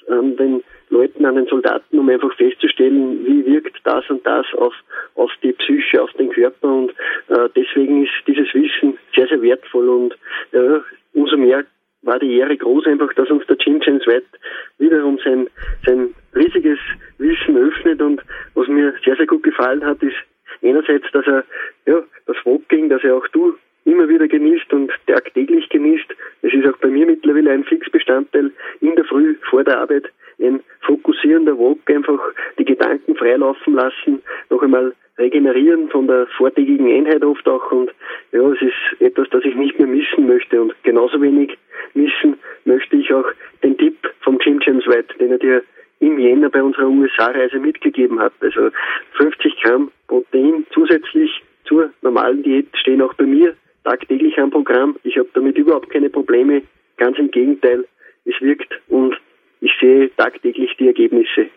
an den Leuten, an den Soldaten, um einfach festzustellen, wie wirkt das und das auf, auf die Psyche, auf den Körper und äh, deswegen ist dieses Wissen sehr, sehr wertvoll und äh, umso mehr war die Ehre groß einfach, dass uns der Jim James White wiederum sein, sein riesiges Wissen öffnet und was mir sehr, sehr gut gefallen hat, ist einerseits, dass er ja, das Walking, dass er auch du immer wieder genießt und tagtäglich genießt. Es ist auch bei mir mittlerweile ein Fixbestandteil in der Früh vor der Arbeit ein fokussierender Walk, einfach die Gedanken freilaufen lassen, noch einmal regenerieren von der vortägigen Einheit oft auch und ja, es ist etwas, das ich nicht mehr missen möchte und genauso wenig missen möchte ich auch den Tipp vom Jim James White, den er dir im Jänner bei unserer USA-Reise mitgegeben hat. Also 50 Gramm Protein zusätzlich zur normalen Diät stehen auch bei mir tagtäglich am Programm. Ich habe damit überhaupt keine Probleme. Ganz im Gegenteil, es wirkt und ich sehe tagtäglich die Ergebnisse.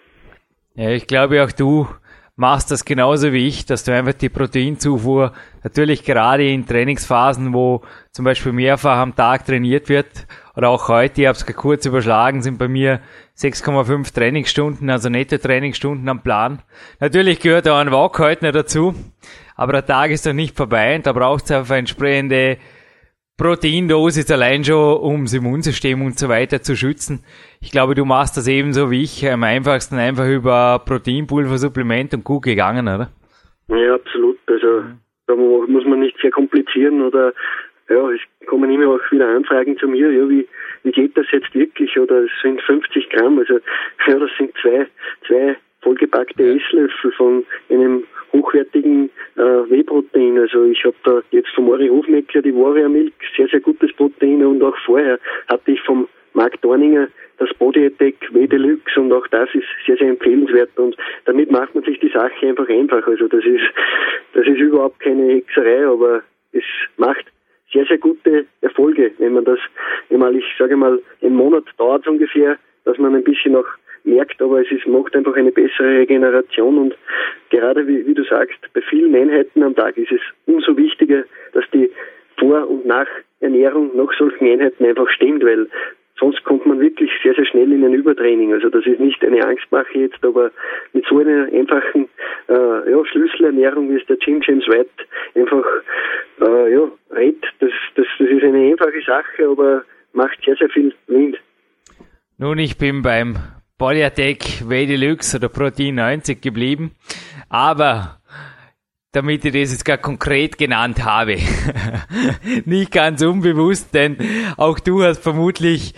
Ja, ich glaube auch du machst das genauso wie ich, dass du einfach die Proteinzufuhr natürlich gerade in Trainingsphasen, wo zum Beispiel mehrfach am Tag trainiert wird, oder auch heute, ich habe es kurz überschlagen, sind bei mir 6,5 Trainingsstunden, also nette Trainingsstunden am Plan. Natürlich gehört auch ein Walk heute noch dazu, aber der Tag ist doch nicht vorbei und da braucht es einfach entsprechende Proteindosis allein schon, um das Immunsystem und so weiter zu schützen. Ich glaube, du machst das ebenso wie ich, am einfachsten einfach über Proteinpulversupplement und gut gegangen, oder? Ja, absolut. Also da muss man nicht sehr komplizieren oder ja, es kommen immer auch wieder Anfragen zu mir, ja, wie, wie geht das jetzt wirklich? Oder es sind 50 Gramm, also ja, das sind zwei, zwei vollgepackte Esslöffel von einem hochwertigen äh, Whey-Protein. Also ich habe da jetzt vom Ori Hofmeckler die Warrior Milk, sehr, sehr gutes Protein und auch vorher hatte ich vom Mark Dorninger das Body Attack W Deluxe und auch das ist sehr, sehr empfehlenswert und damit macht man sich die Sache einfach einfach. Also das ist, das ist überhaupt keine Hexerei, aber es macht sehr, sehr gute Erfolge, wenn man das einmal, ich sage mal, einen Monat dauert ungefähr, dass man ein bisschen noch merkt, aber es ist, macht einfach eine bessere Regeneration und gerade wie, wie du sagst, bei vielen Einheiten am Tag ist es umso wichtiger, dass die Vor- und Nachernährung nach solchen Einheiten einfach stimmt, weil sonst kommt man wirklich sehr, sehr schnell in ein Übertraining. Also das ist nicht eine Angstmache jetzt, aber mit so einer einfachen äh, ja, Schlüsselernährung, wie es der Jim James White einfach äh, ja, redet, das, das, das ist eine einfache Sache, aber macht sehr, sehr viel Wind. Nun, ich bin beim Polyattack Way Deluxe oder Protein 90 geblieben. Aber damit ich das jetzt gar konkret genannt habe. Nicht ganz unbewusst, denn auch du hast vermutlich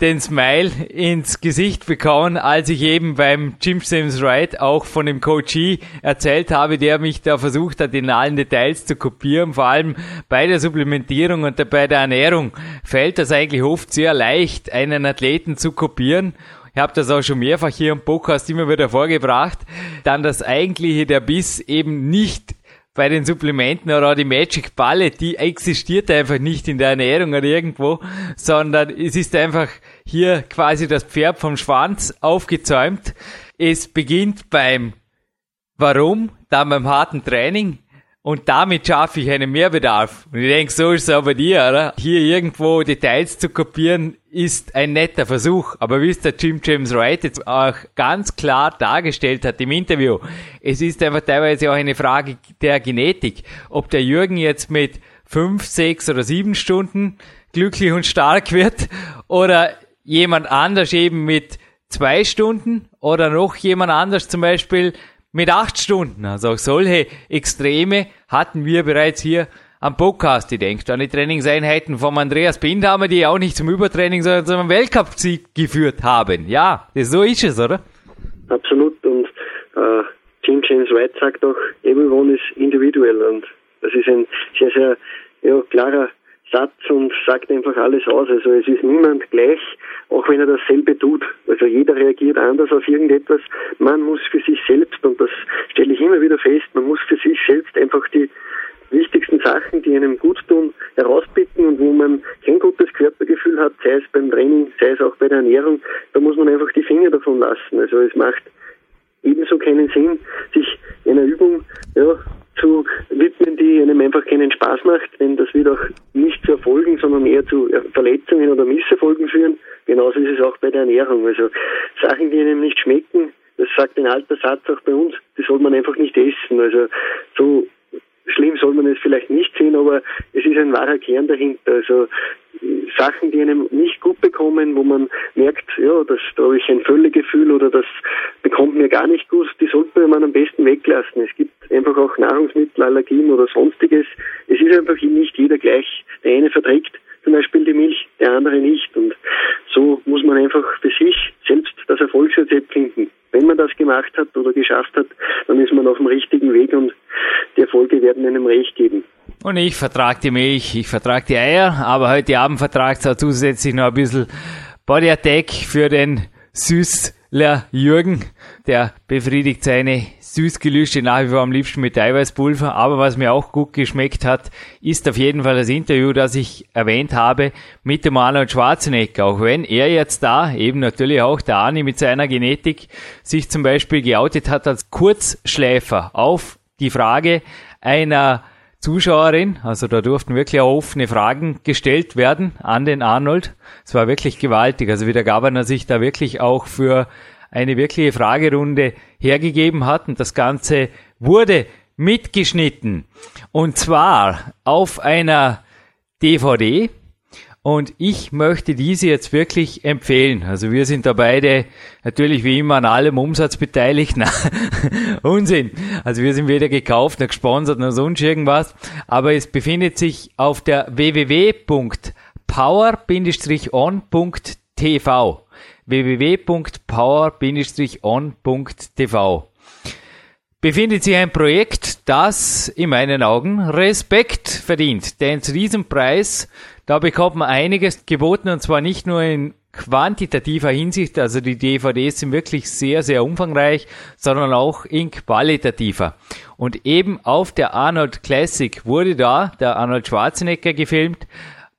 den Smile ins Gesicht bekommen, als ich eben beim Jim Sims Wright auch von dem Coachee erzählt habe, der mich da versucht hat, in allen Details zu kopieren. Vor allem bei der Supplementierung und bei der Ernährung fällt das eigentlich oft sehr leicht, einen Athleten zu kopieren ich habe das auch schon mehrfach hier im Podcast immer wieder vorgebracht, dann das eigentliche der Biss eben nicht bei den Supplementen oder die Magic Balle, die existiert einfach nicht in der Ernährung oder irgendwo, sondern es ist einfach hier quasi das Pferd vom Schwanz aufgezäumt. Es beginnt beim Warum, dann beim harten Training, und damit schaffe ich einen Mehrbedarf. Und ich denke, so ist es auch bei dir, oder? Hier irgendwo Details zu kopieren, ist ein netter Versuch. Aber wie es der Jim James Wright jetzt auch ganz klar dargestellt hat im Interview, es ist einfach teilweise auch eine Frage der Genetik. Ob der Jürgen jetzt mit fünf, sechs oder sieben Stunden glücklich und stark wird oder jemand anders eben mit zwei Stunden oder noch jemand anders zum Beispiel mit acht Stunden. Also solche Extreme hatten wir bereits hier am Podcast. Ich denke an die Trainingseinheiten vom Andreas Bindhammer, die auch nicht zum Übertraining, sondern zum Weltcup-Sieg geführt haben. Ja, das, so ist es, oder? Absolut. Und äh, Jim James White sagt auch, everyone is individual. Und das ist ein sehr, sehr ja, klarer Satz und sagt einfach alles aus. Also es ist niemand gleich, auch wenn er dasselbe tut. Also jeder reagiert anders auf irgendetwas. Man muss für sich selbst, und das stelle ich immer wieder fest, man muss für sich selbst einfach die wichtigsten Sachen, die einem gut tun, herauspicken und wo man kein gutes Körpergefühl hat, sei es beim Training, sei es auch bei der Ernährung, da muss man einfach die Finger davon lassen. Also es macht ebenso keinen Sinn, sich einer Übung ja, zu widmen, die einem einfach keinen Spaß macht, denn das wird auch nicht zu Erfolgen, sondern eher zu Verletzungen oder Misserfolgen führen. Genauso ist es auch bei der Ernährung. Also Sachen, die einem nicht schmecken, das sagt ein alter Satz auch bei uns, die soll man einfach nicht essen. Also so schlimm soll man es vielleicht nicht sehen, aber es ist ein wahrer Kern dahinter. Also Sachen, die einem nicht gut bekommen, wo man merkt, ja, das, da habe ich ein Völlegefühl oder das bekommt mir gar nicht gut, die sollte man am besten weglassen. Es gibt einfach auch Nahrungsmittelallergien oder sonstiges. Es ist einfach nicht jeder gleich. Der eine verträgt zum Beispiel die Milch, der andere nicht. Und so muss man einfach für sich selbst das Erfolgsrezept finden. Wenn man das gemacht hat oder geschafft hat, dann ist man auf dem richtigen Weg und die Erfolge werden einem recht geben. Und ich vertrage die Milch, ich vertrage die Eier, aber heute Abend vertragt es zusätzlich noch ein bisschen Body Attack für den Süßler Jürgen. Der befriedigt seine Süßgelüste nach wie vor am liebsten mit Eiweißpulver. Aber was mir auch gut geschmeckt hat, ist auf jeden Fall das Interview, das ich erwähnt habe mit dem Arnold Schwarzenegger. Auch wenn er jetzt da, eben natürlich auch der Arni mit seiner Genetik, sich zum Beispiel geoutet hat als Kurzschläfer auf die Frage einer Zuschauerin, also da durften wirklich auch offene Fragen gestellt werden an den Arnold. Es war wirklich gewaltig, also wie der Governor sich da wirklich auch für eine wirkliche Fragerunde hergegeben hat und das Ganze wurde mitgeschnitten und zwar auf einer DVD, und ich möchte diese jetzt wirklich empfehlen. Also wir sind da beide natürlich wie immer an allem Umsatz beteiligt. Na, Unsinn. Also wir sind weder gekauft noch gesponsert noch sonst irgendwas. Aber es befindet sich auf der www.power-on.tv www.power-on.tv befindet sich ein Projekt, das in meinen Augen Respekt verdient. Denn zu diesem Preis da bekommt man einiges geboten und zwar nicht nur in quantitativer Hinsicht, also die DVDs sind wirklich sehr, sehr umfangreich, sondern auch in qualitativer. Und eben auf der Arnold Classic wurde da der Arnold Schwarzenegger gefilmt,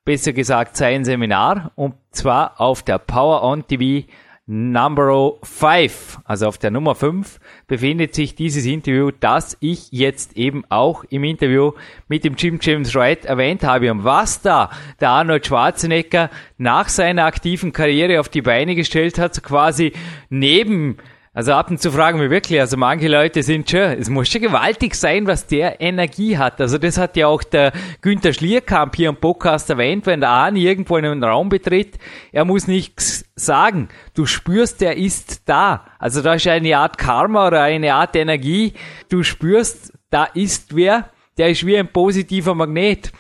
besser gesagt sein Seminar, und zwar auf der Power On TV Number 5, also auf der Nummer 5, befindet sich dieses Interview, das ich jetzt eben auch im Interview mit dem Jim James Wright erwähnt habe. Und was da der Arnold Schwarzenegger nach seiner aktiven Karriere auf die Beine gestellt hat, so quasi neben also ab und zu fragen wir wirklich, also manche Leute sind schon, es muss schon gewaltig sein, was der Energie hat. Also das hat ja auch der Günther Schlierkamp hier im Podcast erwähnt, wenn der Arne irgendwo in einen Raum betritt, er muss nichts sagen. Du spürst, der ist da. Also da ist eine Art Karma oder eine Art Energie. Du spürst, da ist wer, der ist wie ein positiver Magnet.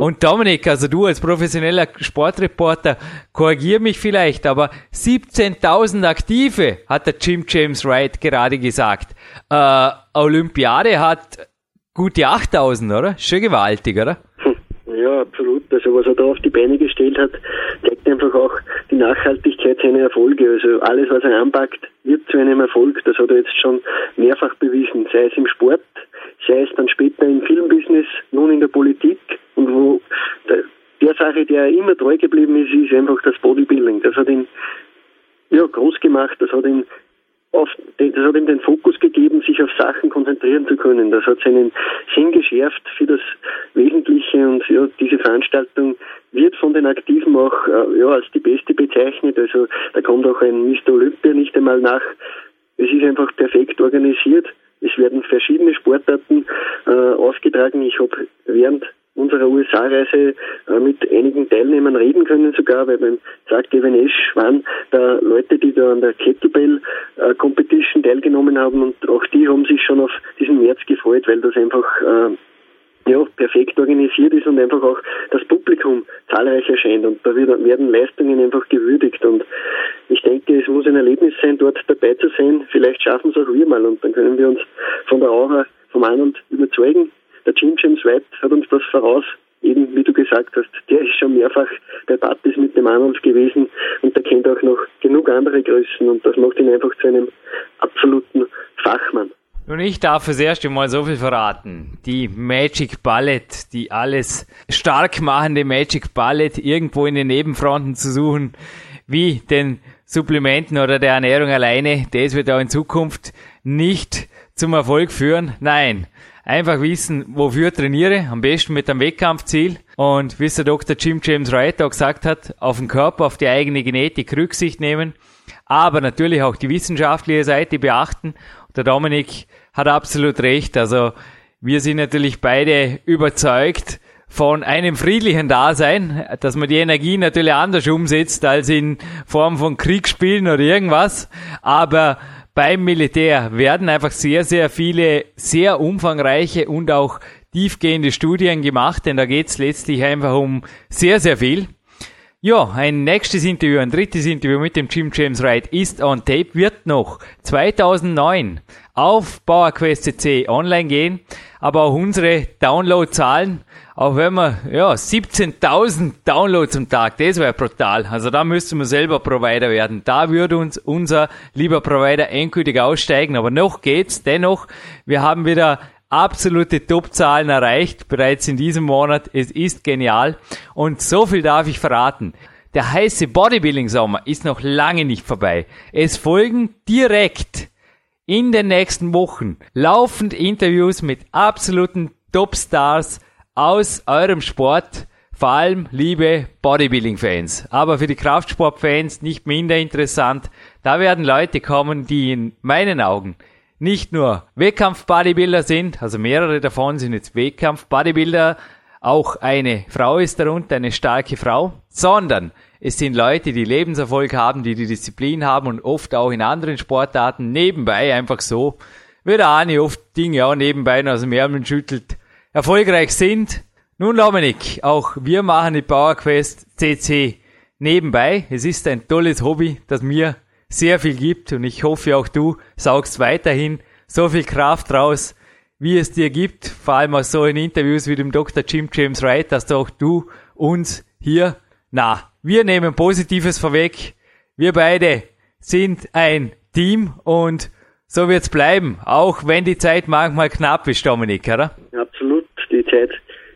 Und Dominik, also du als professioneller Sportreporter, korrigier mich vielleicht, aber 17.000 Aktive, hat der Jim James Wright gerade gesagt. Äh, Olympiade hat gute 8.000, oder? Schon gewaltig, oder? Ja, absolut. Also was er da auf die Beine gestellt hat, zeigt einfach auch die Nachhaltigkeit seiner Erfolge. Also alles, was er anpackt, wird zu einem Erfolg. Das hat er jetzt schon mehrfach bewiesen, sei es im Sport, sei es dann später im Filmbusiness, nun in der Politik und wo der, Sache, der immer treu geblieben ist, ist einfach das Bodybuilding. Das hat ihn ja, groß gemacht, das hat ihn auf, das hat ihm den Fokus gegeben, sich auf Sachen konzentrieren zu können. Das hat seinen Sinn geschärft für das Wesentliche und ja, diese Veranstaltung wird von den Aktiven auch äh, ja, als die beste bezeichnet. Also da kommt auch ein Mr. Olympia nicht einmal nach. Es ist einfach perfekt organisiert. Es werden verschiedene Sportarten äh, ausgetragen. Ich habe während unserer USA-Reise äh, mit einigen Teilnehmern reden können sogar, weil beim Esch waren da Leute, die da an der Kettlebell äh, Competition teilgenommen haben und auch die haben sich schon auf diesen März gefreut, weil das einfach äh, ja, perfekt organisiert ist und einfach auch das Publikum zahlreich erscheint und da werden Leistungen einfach gewürdigt und ich denke, es muss ein Erlebnis sein, dort dabei zu sein. Vielleicht schaffen es auch wir mal und dann können wir uns von der Aura vom Arnold überzeugen der Jim James White hat uns das voraus, eben wie du gesagt hast, der ist schon mehrfach bei Partys mit dem Arnold gewesen und der kennt auch noch genug andere Größen und das macht ihn einfach zu einem absoluten Fachmann. Nun, ich darf fürs erste Mal so viel verraten. Die Magic Ballet, die alles stark machende Magic Ballet irgendwo in den Nebenfronten zu suchen, wie den Supplementen oder der Ernährung alleine, das wird auch in Zukunft nicht zum Erfolg führen. Nein, einfach wissen, wofür trainiere, am besten mit einem Wettkampfziel. Und wie es der Dr. Jim James Wright auch gesagt hat, auf den Körper, auf die eigene Genetik Rücksicht nehmen, aber natürlich auch die wissenschaftliche Seite beachten. Der Dominik hat absolut recht. Also wir sind natürlich beide überzeugt von einem friedlichen Dasein, dass man die Energie natürlich anders umsetzt als in Form von Kriegsspielen oder irgendwas. Aber beim Militär werden einfach sehr, sehr viele, sehr umfangreiche und auch tiefgehende Studien gemacht, denn da geht es letztlich einfach um sehr, sehr viel. Ja, ein nächstes Interview, ein drittes Interview mit dem Jim James Wright ist on tape, wird noch 2009 auf PowerQuest.cc online gehen, aber auch unsere Downloadzahlen, auch wenn wir, ja, 17.000 Downloads am Tag, das wäre brutal. Also da müssten wir selber Provider werden. Da würde uns unser lieber Provider endgültig aussteigen, aber noch geht's, dennoch, wir haben wieder absolute Top-Zahlen erreicht, bereits in diesem Monat. Es ist genial. Und so viel darf ich verraten. Der heiße Bodybuilding-Sommer ist noch lange nicht vorbei. Es folgen direkt in den nächsten Wochen laufend Interviews mit absoluten Top-Stars aus eurem Sport. Vor allem liebe Bodybuilding-Fans. Aber für die Kraftsport-Fans nicht minder interessant. Da werden Leute kommen, die in meinen Augen nicht nur Wettkampf-Bodybuilder sind, also mehrere davon sind jetzt Wettkampf-Bodybuilder, auch eine Frau ist darunter, eine starke Frau, sondern es sind Leute, die Lebenserfolg haben, die die Disziplin haben und oft auch in anderen Sportarten nebenbei einfach so, wie der Ani oft Dinge auch nebenbei aus dem Ärmel schüttelt, erfolgreich sind. Nun Dominik, auch wir machen die PowerQuest CC nebenbei. Es ist ein tolles Hobby, das mir sehr viel gibt und ich hoffe auch du saugst weiterhin so viel Kraft raus, wie es dir gibt, vor allem auch so in Interviews wie dem Dr. Jim James Wright, dass auch du uns hier, na, wir nehmen Positives vorweg. Wir beide sind ein Team und so wird's bleiben, auch wenn die Zeit manchmal knapp ist, Dominik, oder? Absolut, Zeit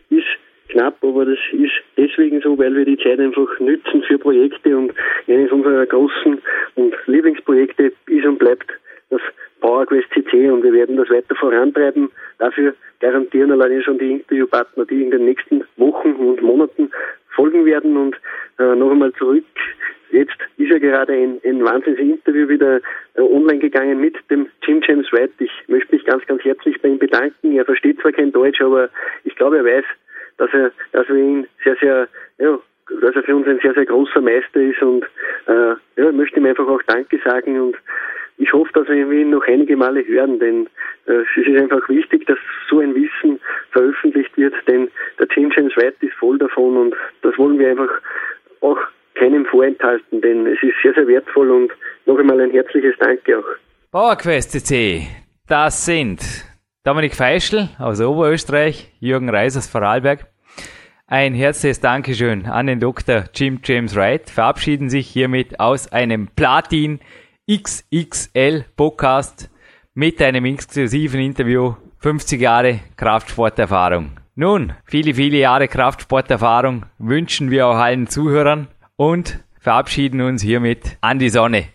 ist knapp, aber das ist deswegen so, weil wir die Zeit einfach nützen für Projekte und eines unserer großen und Lieblingsprojekte ist und bleibt das PowerQuest CC und wir werden das weiter vorantreiben. Dafür garantieren alleine schon die Interviewpartner, die in den nächsten Wochen und Monaten folgen werden und äh, noch einmal zurück. Jetzt ist ja gerade ein, ein Wahnsinnsinterview wieder äh, online gegangen mit dem Jim James White. Ich möchte mich ganz, ganz herzlich bei ihm bedanken. Er versteht zwar kein Deutsch, aber ich glaube, er weiß, dass er, dass wir ihn sehr, sehr, ja, dass er für uns ein sehr, sehr großer Meister ist und äh, ja, möchte ihm einfach auch Danke sagen und ich hoffe, dass wir ihn noch einige Male hören, denn äh, es ist einfach wichtig, dass so ein Wissen veröffentlicht wird, denn der Team James White ist voll davon und das wollen wir einfach auch keinem vorenthalten, denn es ist sehr, sehr wertvoll und noch einmal ein herzliches Danke auch. PowerQuest CC, das sind Dominik Feischl aus Oberösterreich, Jürgen Reis aus Vorarlberg. Ein herzliches Dankeschön an den Dr. Jim James Wright. Verabschieden sich hiermit aus einem Platin XXL Podcast mit einem exklusiven Interview 50 Jahre Kraftsporterfahrung. Nun, viele, viele Jahre Kraftsporterfahrung wünschen wir auch allen Zuhörern und verabschieden uns hiermit an die Sonne.